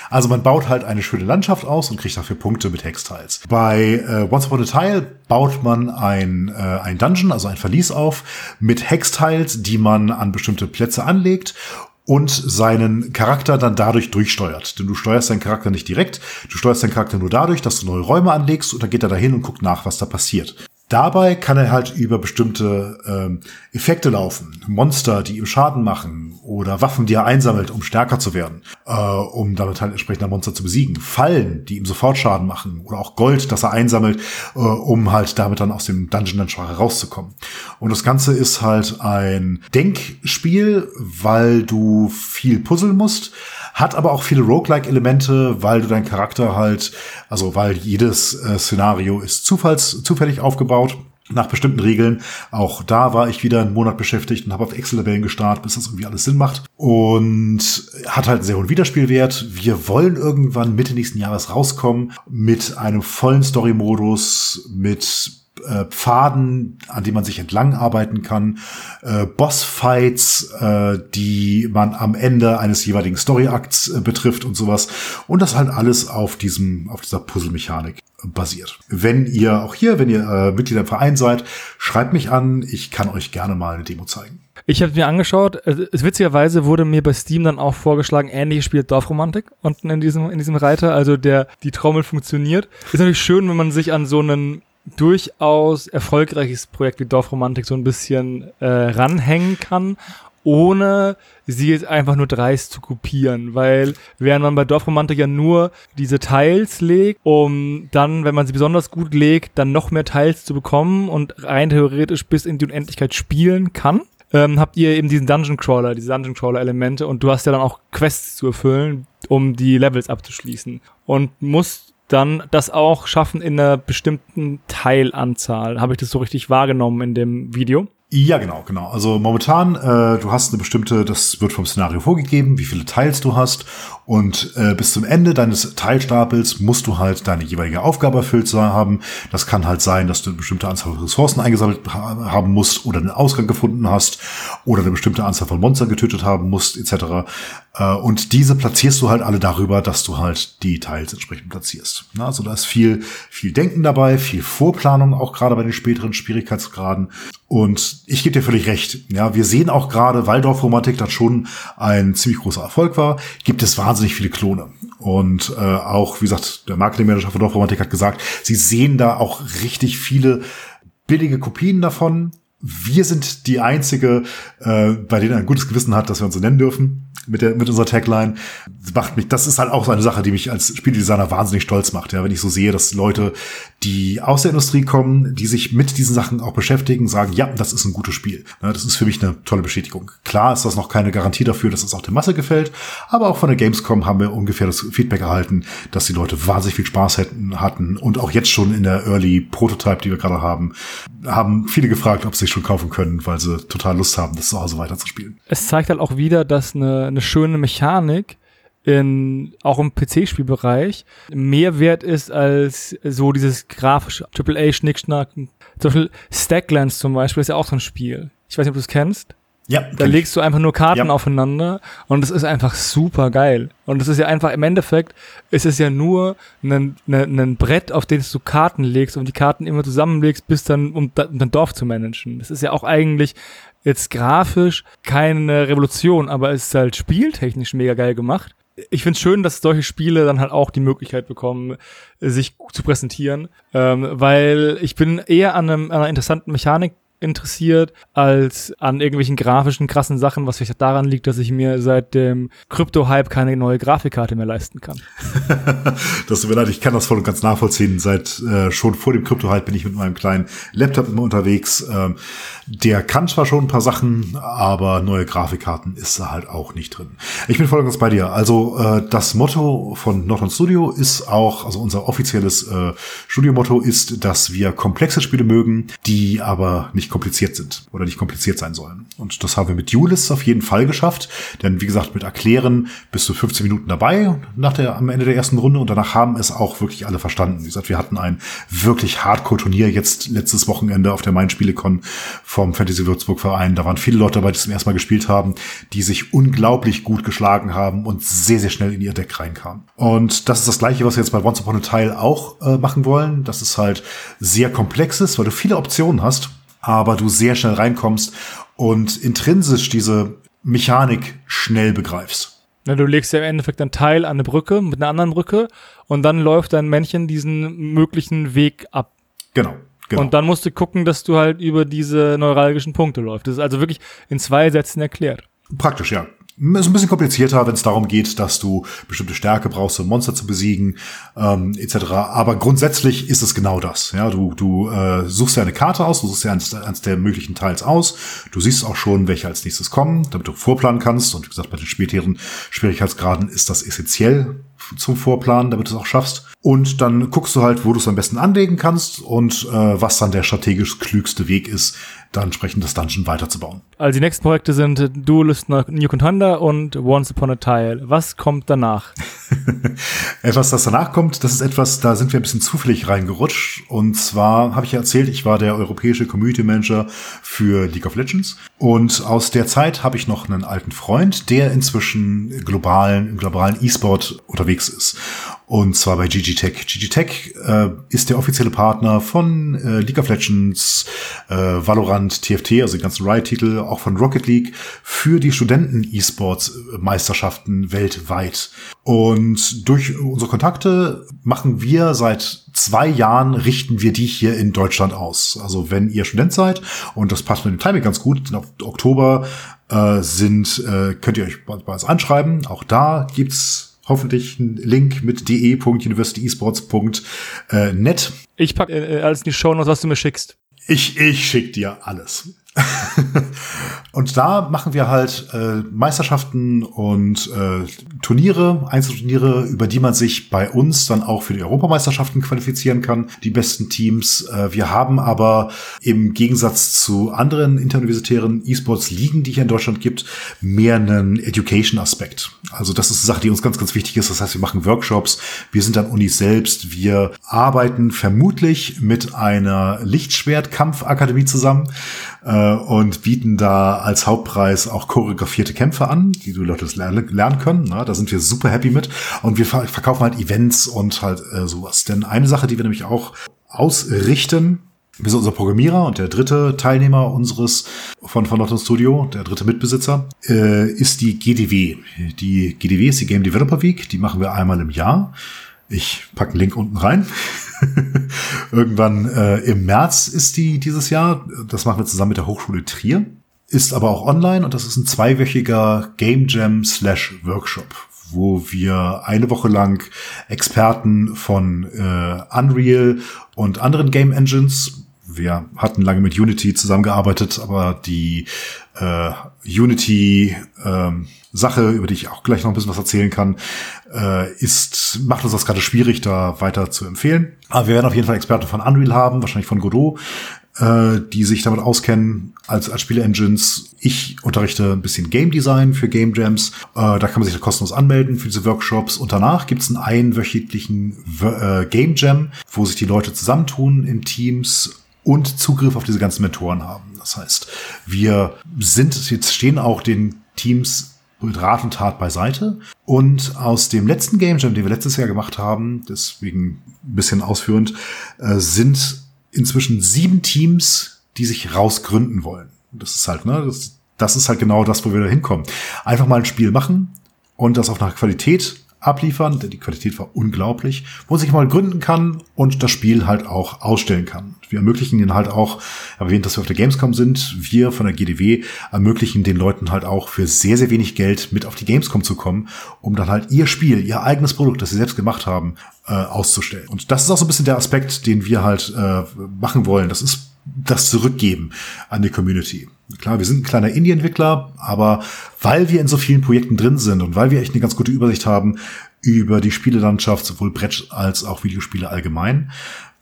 Also man baut halt eine schöne Landschaft aus und kriegt dafür Punkte mit Hextiles. Bei äh, Once Upon a Tile baut man ein, äh, ein Dungeon, also ein Verlies auf, mit Hextiles, die man an bestimmte Plätze anlegt und seinen Charakter dann dadurch durchsteuert. Denn du steuerst deinen Charakter nicht direkt, du steuerst deinen Charakter nur dadurch, dass du neue Räume anlegst und dann geht er dahin und guckt nach, was da passiert. Dabei kann er halt über bestimmte ähm, Effekte laufen. Monster, die ihm Schaden machen oder Waffen, die er einsammelt, um stärker zu werden, äh, um damit halt entsprechender Monster zu besiegen. Fallen, die ihm sofort Schaden machen oder auch Gold, das er einsammelt, äh, um halt damit dann aus dem Dungeon dann schwacher rauszukommen. Und das Ganze ist halt ein Denkspiel, weil du viel puzzeln musst hat aber auch viele Roguelike-Elemente, weil du deinen Charakter halt, also weil jedes äh, Szenario ist zufalls, zufällig aufgebaut nach bestimmten Regeln. Auch da war ich wieder einen Monat beschäftigt und habe auf Excel-Tabellen gestartet, bis das irgendwie alles Sinn macht. Und hat halt einen sehr hohen Wiederspielwert. Wir wollen irgendwann Mitte nächsten Jahres rauskommen mit einem vollen Story-Modus, mit äh, Pfaden, an denen man sich entlang arbeiten kann, äh, Bossfights, äh, die man am Ende eines jeweiligen Storyakts äh, betrifft und sowas. Und das halt alles auf diesem, auf dieser Puzzle-Mechanik basiert. Wenn ihr auch hier, wenn ihr äh, Mitglied im Verein seid, schreibt mich an. Ich kann euch gerne mal eine Demo zeigen. Ich habe mir angeschaut, es, witzigerweise wurde mir bei Steam dann auch vorgeschlagen, ähnliches Spiel Dorfromantik unten in diesem, in diesem Reiter, also der, die Trommel funktioniert. Ist natürlich schön, wenn man sich an so einen durchaus erfolgreiches Projekt wie Dorfromantik so ein bisschen äh, ranhängen kann, ohne sie jetzt einfach nur dreist zu kopieren, weil während man bei Dorfromantik ja nur diese Teils legt, um dann, wenn man sie besonders gut legt, dann noch mehr Teils zu bekommen und rein theoretisch bis in die Unendlichkeit spielen kann, ähm, habt ihr eben diesen Dungeon Crawler, diese Dungeon Crawler Elemente und du hast ja dann auch Quests zu erfüllen, um die Levels abzuschließen und musst dann das auch schaffen in einer bestimmten Teilanzahl. Habe ich das so richtig wahrgenommen in dem Video? Ja, genau, genau. Also momentan, äh, du hast eine bestimmte, das wird vom Szenario vorgegeben, wie viele Teils du hast. Und äh, bis zum Ende deines Teilstapels musst du halt deine jeweilige Aufgabe erfüllt haben. Das kann halt sein, dass du eine bestimmte Anzahl von Ressourcen eingesammelt haben musst oder einen Ausgang gefunden hast oder eine bestimmte Anzahl von Monstern getötet haben musst, etc. Äh, und diese platzierst du halt alle darüber, dass du halt die Teils entsprechend platzierst. Na, also da ist viel, viel Denken dabei, viel Vorplanung, auch gerade bei den späteren Schwierigkeitsgraden. Und ich gebe dir völlig recht. Ja, wir sehen auch gerade, weil Dorfromantik dann schon ein ziemlich großer Erfolg war, gibt es wahnsinnig viele Klone. Und äh, auch, wie gesagt, der Marketingmanager von Dorfromantik hat gesagt, sie sehen da auch richtig viele billige Kopien davon wir sind die einzige, äh, bei denen ein gutes Gewissen hat, dass wir uns so nennen dürfen mit der mit unserer Tagline. Das macht mich, das ist halt auch so eine Sache, die mich als Spieldesigner wahnsinnig stolz macht. Ja, wenn ich so sehe, dass Leute, die aus der Industrie kommen, die sich mit diesen Sachen auch beschäftigen, sagen, ja, das ist ein gutes Spiel. Ja, das ist für mich eine tolle Bestätigung. Klar ist das noch keine Garantie dafür, dass es auch der Masse gefällt, aber auch von der Gamescom haben wir ungefähr das Feedback erhalten, dass die Leute wahnsinnig viel Spaß hätten, hatten und auch jetzt schon in der Early Prototype, die wir gerade haben, haben viele gefragt, ob sie sich schon kaufen können, weil sie total Lust haben, das zu Hause weiterzuspielen. Es zeigt halt auch wieder, dass eine, eine schöne Mechanik in, auch im PC-Spielbereich mehr wert ist als so dieses grafische AAA-Schnickschnack. Zum Beispiel Stacklands zum Beispiel ist ja auch so ein Spiel. Ich weiß nicht, ob du es kennst. Ja. Da legst du einfach nur Karten ja. aufeinander und es ist einfach super geil. Und es ist ja einfach, im Endeffekt ist es ja nur ein, ein, ein Brett, auf dem du Karten legst und die Karten immer zusammenlegst, bis dann, um, um dein Dorf zu managen. Das ist ja auch eigentlich jetzt grafisch keine Revolution, aber es ist halt spieltechnisch mega geil gemacht. Ich finde es schön, dass solche Spiele dann halt auch die Möglichkeit bekommen, sich zu präsentieren, ähm, weil ich bin eher an, einem, an einer interessanten Mechanik interessiert als an irgendwelchen grafischen krassen Sachen, was vielleicht daran liegt, dass ich mir seit dem Krypto-Hype keine neue Grafikkarte mehr leisten kann. das tut mir leid, ich kann das voll und ganz nachvollziehen. Seit äh, schon vor dem Krypto-Hype bin ich mit meinem kleinen Laptop immer unterwegs. Ähm, der kann zwar schon ein paar Sachen, aber neue Grafikkarten ist da halt auch nicht drin. Ich bin voll und ganz bei dir. Also äh, das Motto von Norton Studio ist auch, also unser offizielles äh, Studio-Motto ist, dass wir komplexe Spiele mögen, die aber nicht kompliziert sind oder nicht kompliziert sein sollen. Und das haben wir mit Ulysses auf jeden Fall geschafft. Denn wie gesagt, mit Erklären bist du 15 Minuten dabei nach der, am Ende der ersten Runde und danach haben es auch wirklich alle verstanden. Wie gesagt, wir hatten ein wirklich Hardcore-Turnier jetzt letztes Wochenende auf der Main Spielecon vom Fantasy Würzburg Verein. Da waren viele Leute dabei, die zum ersten Mal gespielt haben, die sich unglaublich gut geschlagen haben und sehr, sehr schnell in ihr Deck reinkamen. Und das ist das Gleiche, was wir jetzt bei Once Upon a Tile auch äh, machen wollen. Das ist halt sehr komplex ist, weil du viele Optionen hast aber du sehr schnell reinkommst und intrinsisch diese Mechanik schnell begreifst. Na, du legst ja im Endeffekt ein Teil an eine Brücke mit einer anderen Brücke und dann läuft dein Männchen diesen möglichen Weg ab. Genau. Genau. Und dann musst du gucken, dass du halt über diese neuralgischen Punkte läufst. Das ist also wirklich in zwei Sätzen erklärt. Praktisch, ja. Ist ein bisschen komplizierter, wenn es darum geht, dass du bestimmte Stärke brauchst, um Monster zu besiegen, ähm, etc. Aber grundsätzlich ist es genau das. Ja, du du äh, suchst dir eine Karte aus, du suchst dir eins, eins der möglichen Teils aus. Du siehst auch schon, welche als nächstes kommen, damit du vorplanen kannst. Und wie gesagt, bei den späteren Schwierigkeitsgraden ist das essentiell zum Vorplanen, damit du es auch schaffst. Und dann guckst du halt, wo du es am besten anlegen kannst und äh, was dann der strategisch klügste Weg ist, da entsprechend das Dungeon weiterzubauen. Also die nächsten Projekte sind Duelist New Contender und Once Upon a Tile. Was kommt danach? etwas, das danach kommt, das ist etwas, da sind wir ein bisschen zufällig reingerutscht. Und zwar habe ich ja erzählt, ich war der europäische Community Manager für League of Legends. Und aus der Zeit habe ich noch einen alten Freund, der inzwischen globalen, im globalen E-Sport unterwegs ist. Und zwar bei GG Tech. GG Tech äh, ist der offizielle Partner von äh, League of Legends, äh, Valorant, TFT, also die ganzen Riot-Titel, auch von Rocket League für die Studenten-E-Sports-Meisterschaften weltweit. Und durch unsere Kontakte machen wir seit zwei Jahren richten wir die hier in Deutschland aus. Also wenn ihr Student seid und das passt mit dem Timing ganz gut, im Oktober äh, sind, äh, könnt ihr euch bei uns anschreiben. Auch da gibt's hoffentlich einen Link mit de.universityesports.net. Ich pack äh, alles in die Show was du mir schickst. Ich, ich schick dir alles. und da machen wir halt äh, Meisterschaften und äh, Turniere, Einzelturniere, über die man sich bei uns dann auch für die Europameisterschaften qualifizieren kann. Die besten Teams. Äh, wir haben aber im Gegensatz zu anderen interuniversitären E-Sports-Ligen, die hier in Deutschland gibt, mehr einen Education-Aspekt. Also das ist eine Sache, die uns ganz, ganz wichtig ist. Das heißt, wir machen Workshops, wir sind an Unis selbst, wir arbeiten vermutlich mit einer Lichtschwertkampfakademie zusammen äh, und bieten da als Hauptpreis auch choreografierte Kämpfe an, die die Leute lernen können. Na, da sind wir super happy mit. Und wir verkaufen halt Events und halt äh, sowas. Denn eine Sache, die wir nämlich auch ausrichten, wir sind unser Programmierer und der dritte Teilnehmer unseres von, von Norton Studio, der dritte Mitbesitzer, äh, ist die GDW. Die GDW ist die Game Developer Week. Die machen wir einmal im Jahr. Ich packe einen Link unten rein. Irgendwann äh, im März ist die dieses Jahr. Das machen wir zusammen mit der Hochschule Trier. Ist aber auch online und das ist ein zweiwöchiger Game Jam slash Workshop, wo wir eine Woche lang Experten von äh, Unreal und anderen Game Engines wir hatten lange mit Unity zusammengearbeitet, aber die äh, Unity ähm, Sache, über die ich auch gleich noch ein bisschen was erzählen kann, äh, ist, macht uns das gerade schwierig, da weiter zu empfehlen. Aber wir werden auf jeden Fall Experten von Unreal haben, wahrscheinlich von Godot, äh, die sich damit auskennen als, als Spiele-Engines. Ich unterrichte ein bisschen Game Design für Game Jams. Äh, da kann man sich da kostenlos anmelden für diese Workshops. Und danach gibt es einen einwöchentlichen äh, Game Jam, wo sich die Leute zusammentun in Teams und Zugriff auf diese ganzen Mentoren haben. Das heißt, wir sind, jetzt stehen auch den Teams Rat und Tat beiseite. Und aus dem letzten Game Jam, den wir letztes Jahr gemacht haben, deswegen ein bisschen ausführend, äh, sind inzwischen sieben Teams, die sich rausgründen wollen. Das ist halt, ne, das, das ist halt genau das, wo wir da hinkommen. Einfach mal ein Spiel machen und das auf nach Qualität abliefern, denn die Qualität war unglaublich, wo sich mal gründen kann und das Spiel halt auch ausstellen kann. Wir ermöglichen ihnen halt auch, erwähnt, dass wir auf der Gamescom sind, wir von der GDW ermöglichen den Leuten halt auch für sehr, sehr wenig Geld mit auf die Gamescom zu kommen, um dann halt ihr Spiel, ihr eigenes Produkt, das sie selbst gemacht haben, äh, auszustellen. Und das ist auch so ein bisschen der Aspekt, den wir halt äh, machen wollen. Das ist das Zurückgeben an die Community. Klar, wir sind ein kleiner Indie-Entwickler, aber weil wir in so vielen Projekten drin sind und weil wir echt eine ganz gute Übersicht haben über die Spielelandschaft, sowohl Brett als auch Videospiele allgemein,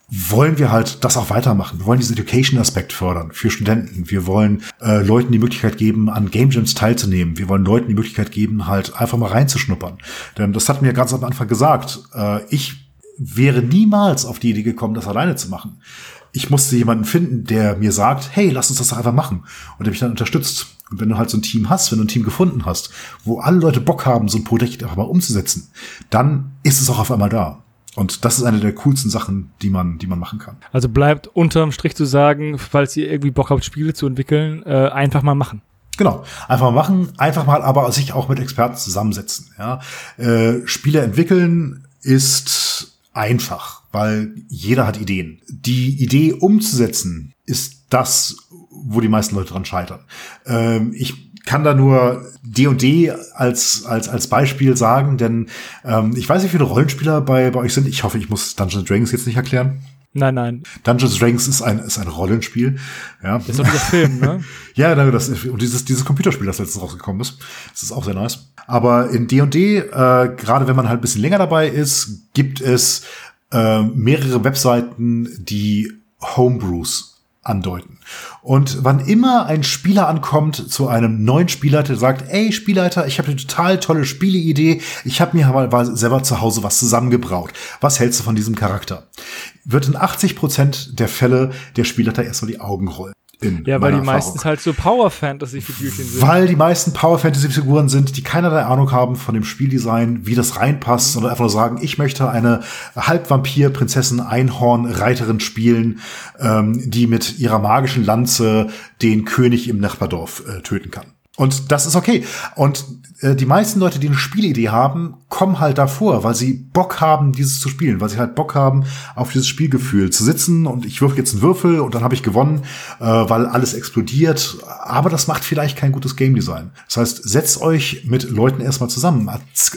wollen wir halt das auch weitermachen. Wir wollen diesen Education-Aspekt fördern für Studenten. Wir wollen äh, Leuten die Möglichkeit geben, an Game Jams teilzunehmen. Wir wollen Leuten die Möglichkeit geben, halt einfach mal reinzuschnuppern. Denn das hat mir ganz am Anfang gesagt. Äh, ich wäre niemals auf die Idee gekommen, das alleine zu machen ich musste jemanden finden, der mir sagt, hey, lass uns das doch einfach machen. Und der mich dann unterstützt. Und wenn du halt so ein Team hast, wenn du ein Team gefunden hast, wo alle Leute Bock haben, so ein Projekt einfach mal umzusetzen, dann ist es auch auf einmal da. Und das ist eine der coolsten Sachen, die man, die man machen kann. Also bleibt unterm Strich zu sagen, falls ihr irgendwie Bock habt, Spiele zu entwickeln, äh, einfach mal machen. Genau, einfach mal machen, einfach mal aber sich auch mit Experten zusammensetzen. Ja. Äh, Spiele entwickeln ist einfach, weil jeder hat Ideen. Die Idee umzusetzen ist das, wo die meisten Leute dran scheitern. Ähm, ich kann da nur D&D als, als, als Beispiel sagen, denn ähm, ich weiß nicht, wie viele Rollenspieler bei, bei euch sind. Ich hoffe, ich muss Dungeons Dragons jetzt nicht erklären. Nein, nein. Dungeons Dragons ist ein, ist ein Rollenspiel. Ja. Das ist doch dieser Film, ne? ja, das und dieses, dieses Computerspiel, das letztens rausgekommen ist. Das ist auch sehr nice. Aber in D&D, äh, gerade wenn man halt ein bisschen länger dabei ist, gibt es äh, mehrere Webseiten, die Homebrews andeuten. Und wann immer ein Spieler ankommt zu einem neuen Spielleiter, der sagt, ey Spielleiter, ich habe eine total tolle Spieleidee, ich habe mir mal selber zu Hause was zusammengebraut. Was hältst du von diesem Charakter? Wird in 80 Prozent der Fälle der Spielleiter erstmal die Augen rollen. Ja, weil die meistens halt so Power-Fantasy-Figürchen sind. Weil die meisten Power-Fantasy-Figuren sind, die keinerlei Ahnung haben von dem Spieldesign, wie das reinpasst, sondern einfach nur sagen, ich möchte eine Halbvampir, Prinzessin, Einhorn, Reiterin spielen, ähm, die mit ihrer magischen Lanze den König im Nachbardorf äh, töten kann. Und das ist okay. Und äh, die meisten Leute, die eine Spielidee haben, kommen halt davor, weil sie Bock haben, dieses zu spielen, weil sie halt Bock haben, auf dieses Spielgefühl zu sitzen und ich wirf jetzt einen Würfel und dann habe ich gewonnen, äh, weil alles explodiert. Aber das macht vielleicht kein gutes Game Design. Das heißt, setzt euch mit Leuten erstmal zusammen,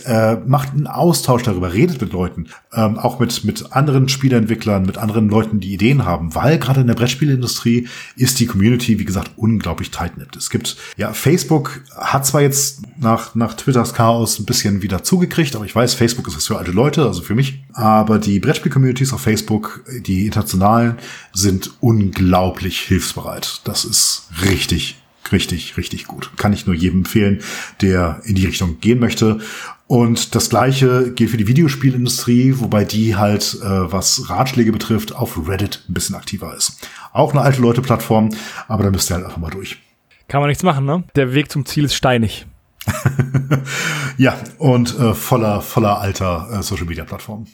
äh, macht einen Austausch darüber, redet mit Leuten, ähm, auch mit, mit anderen Spieleentwicklern, mit anderen Leuten, die Ideen haben, weil gerade in der Brettspielindustrie ist die Community, wie gesagt, unglaublich tight-knit. Es gibt, ja, Facebook hat zwar jetzt nach nach, Twitters Chaos ein bisschen wieder zugekriegt, aber ich weiß, Facebook ist was für alte Leute, also für mich. Aber die Brettspiel-Communities auf Facebook, die internationalen, sind unglaublich hilfsbereit. Das ist richtig, richtig, richtig gut. Kann ich nur jedem empfehlen, der in die Richtung gehen möchte. Und das gleiche gilt für die Videospielindustrie, wobei die halt, äh, was Ratschläge betrifft, auf Reddit ein bisschen aktiver ist. Auch eine alte Leute-Plattform, aber da müsst ihr halt einfach mal durch. Kann man nichts machen, ne? Der Weg zum Ziel ist steinig. ja, und äh, voller, voller alter äh, Social Media Plattformen.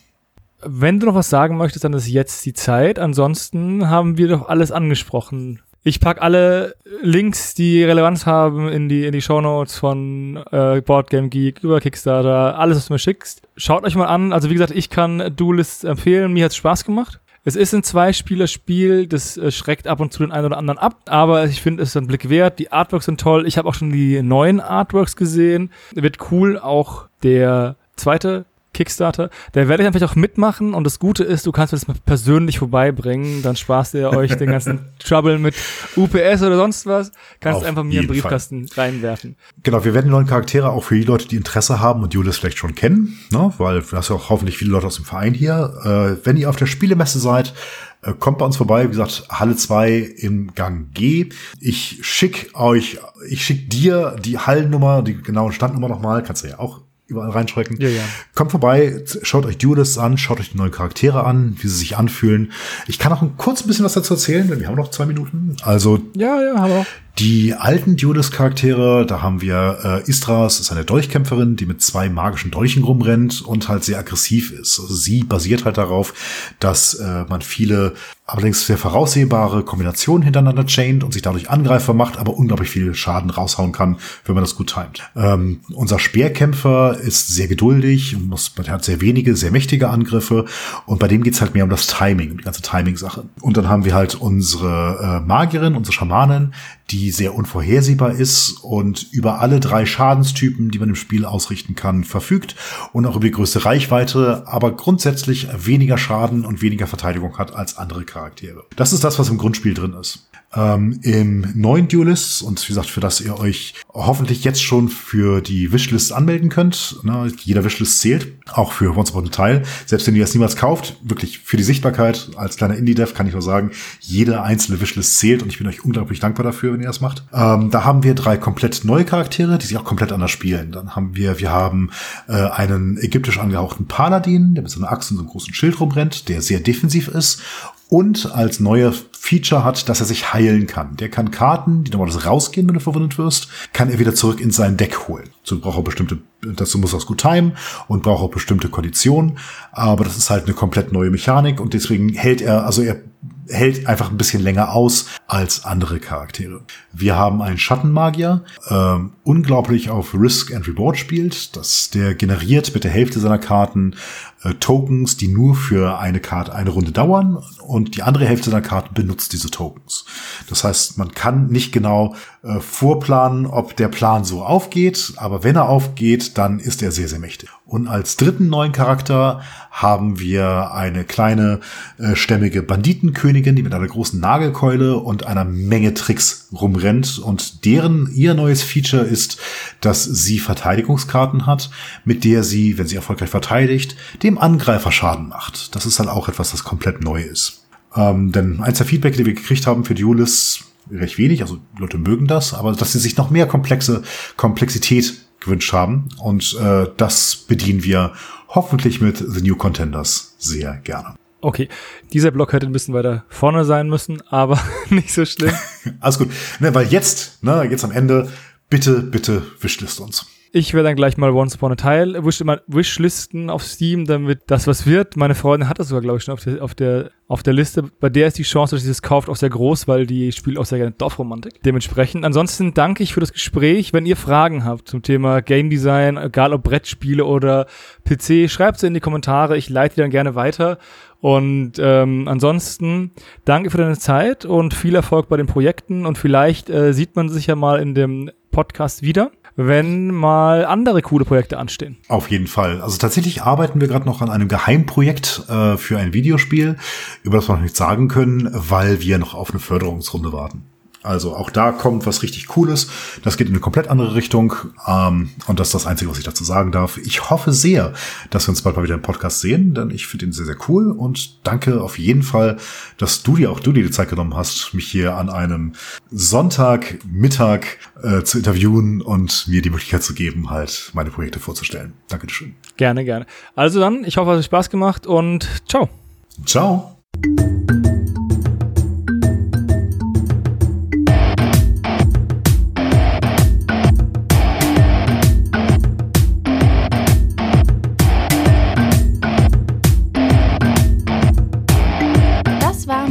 Wenn du noch was sagen möchtest, dann ist jetzt die Zeit. Ansonsten haben wir doch alles angesprochen. Ich pack alle Links, die Relevanz haben, in die, in die Shownotes von äh, Boardgame Geek über Kickstarter, alles, was du mir schickst. Schaut euch mal an. Also wie gesagt, ich kann Duelist empfehlen. Mir hat's Spaß gemacht. Es ist ein Zwei-Spieler-Spiel, das äh, schreckt ab und zu den einen oder anderen ab, aber ich finde, es ist ein Blick wert. Die Artworks sind toll. Ich habe auch schon die neuen Artworks gesehen. Wird cool. Auch der zweite Kickstarter. Da werde ich einfach auch mitmachen und das Gute ist, du kannst mir das mal persönlich vorbeibringen, dann sparst ihr euch den ganzen Trouble mit UPS oder sonst was. Kannst Auf einfach mir einen Briefkasten reinwerfen. Genau, wir werden die neuen Charaktere auch für die Leute, die Interesse haben und Julius vielleicht schon kennen, ne? weil du hast ja auch hoffentlich viele Leute aus dem Verein hier. Äh, wenn ihr auf der Spielemesse seid, äh, kommt bei uns vorbei, wie gesagt, Halle 2 im Gang G. Ich schick euch, ich schick dir die Hallennummer, die genaue Standnummer nochmal, kannst du ja auch überall reinschrecken. Ja, ja. Kommt vorbei, schaut euch Duelists an, schaut euch die neuen Charaktere an, wie sie sich anfühlen. Ich kann auch ein kurz bisschen was dazu erzählen, denn wir haben noch zwei Minuten. Also Ja, ja, hallo. Die alten Duelist-Charaktere, da haben wir äh, Istras, ist eine Dolchkämpferin, die mit zwei magischen Dolchen rumrennt und halt sehr aggressiv ist. Also sie basiert halt darauf, dass äh, man viele, allerdings sehr voraussehbare Kombinationen hintereinander chaint und sich dadurch Angreifer macht, aber unglaublich viel Schaden raushauen kann, wenn man das gut timet. Ähm, unser Speerkämpfer ist sehr geduldig, muss, man hat sehr wenige, sehr mächtige Angriffe und bei dem geht's halt mehr um das Timing, um die ganze Timing-Sache. Und dann haben wir halt unsere äh, Magierin, unsere Schamanin, die sehr unvorhersehbar ist und über alle drei Schadenstypen, die man im Spiel ausrichten kann, verfügt und auch über die größte Reichweite, aber grundsätzlich weniger Schaden und weniger Verteidigung hat als andere Charaktere. Das ist das, was im Grundspiel drin ist. Ähm, Im neuen Duelists, und wie gesagt, für das ihr euch hoffentlich jetzt schon für die Wishlist anmelden könnt, ne, jeder Wishlist zählt, auch für Once Upon a Tile, selbst wenn ihr das niemals kauft, wirklich für die Sichtbarkeit, als kleiner Indie-Dev kann ich nur sagen, jede einzelne Wishlist zählt und ich bin euch unglaublich dankbar dafür, wenn ihr das macht. Ähm, da haben wir drei komplett neue Charaktere, die sich auch komplett anders spielen. Dann haben wir, wir haben äh, einen ägyptisch angehauchten Paladin, der mit so einer Axt und so einem großen Schild rumrennt, der sehr defensiv ist und als neue Feature hat, dass er sich heilen kann. Der kann Karten, die normalerweise rausgehen, wenn du verwundet wirst, kann er wieder zurück in sein Deck holen. Dazu braucht er bestimmte, dazu muss er es gut timen und braucht auch bestimmte Konditionen. Aber das ist halt eine komplett neue Mechanik und deswegen hält er, also er hält einfach ein bisschen länger aus als andere Charaktere. Wir haben einen Schattenmagier, ähm, unglaublich auf Risk and Reward spielt. Das, der generiert mit der Hälfte seiner Karten äh, Tokens, die nur für eine Karte eine Runde dauern und die andere Hälfte seiner Karten benutzt diese Tokens. Das heißt, man kann nicht genau äh, vorplanen, ob der Plan so aufgeht, aber wenn er aufgeht, dann ist er sehr, sehr mächtig. Und als dritten neuen Charakter haben wir eine kleine äh, stämmige Banditenkönigin, die mit einer großen Nagelkeule und einer Menge Tricks rumrennt. Und deren ihr neues Feature ist, dass sie Verteidigungskarten hat, mit der sie, wenn sie erfolgreich verteidigt, dem Angreifer Schaden macht. Das ist halt auch etwas, das komplett neu ist. Ähm, denn eins der Feedback, die wir gekriegt haben für Duelist, recht wenig, also Leute mögen das, aber dass sie sich noch mehr komplexe Komplexität gewünscht haben. Und äh, das bedienen wir hoffentlich mit The New Contenders sehr gerne. Okay, dieser Block hätte ein bisschen weiter vorne sein müssen, aber nicht so schlimm. Alles gut. Ne, weil jetzt, ne, jetzt am Ende, bitte, bitte wishlist uns. Ich werde dann gleich mal Once Upon a Tile wish, wishlisten auf Steam, damit das was wird. Meine Freundin hat das sogar, glaube ich, schon auf der, auf, der, auf der Liste. Bei der ist die Chance, dass sie das kauft, auch sehr groß, weil die spielt auch sehr gerne Dorfromantik. Dementsprechend. Ansonsten danke ich für das Gespräch. Wenn ihr Fragen habt zum Thema Game Design, egal ob Brettspiele oder PC, schreibt sie in die Kommentare. Ich leite die dann gerne weiter. Und ähm, ansonsten danke für deine Zeit und viel Erfolg bei den Projekten. Und vielleicht äh, sieht man sich ja mal in dem Podcast wieder wenn mal andere coole Projekte anstehen. Auf jeden Fall. Also tatsächlich arbeiten wir gerade noch an einem Geheimprojekt äh, für ein Videospiel, über das wir noch nichts sagen können, weil wir noch auf eine Förderungsrunde warten. Also auch da kommt was richtig Cooles. Das geht in eine komplett andere Richtung. Ähm, und das ist das Einzige, was ich dazu sagen darf. Ich hoffe sehr, dass wir uns bald mal wieder im Podcast sehen, denn ich finde ihn sehr, sehr cool. Und danke auf jeden Fall, dass du dir auch du dir die Zeit genommen hast, mich hier an einem Sonntagmittag äh, zu interviewen und mir die Möglichkeit zu geben, halt meine Projekte vorzustellen. Dankeschön. Gerne, gerne. Also dann, ich hoffe, es hat Spaß gemacht und ciao. Ciao.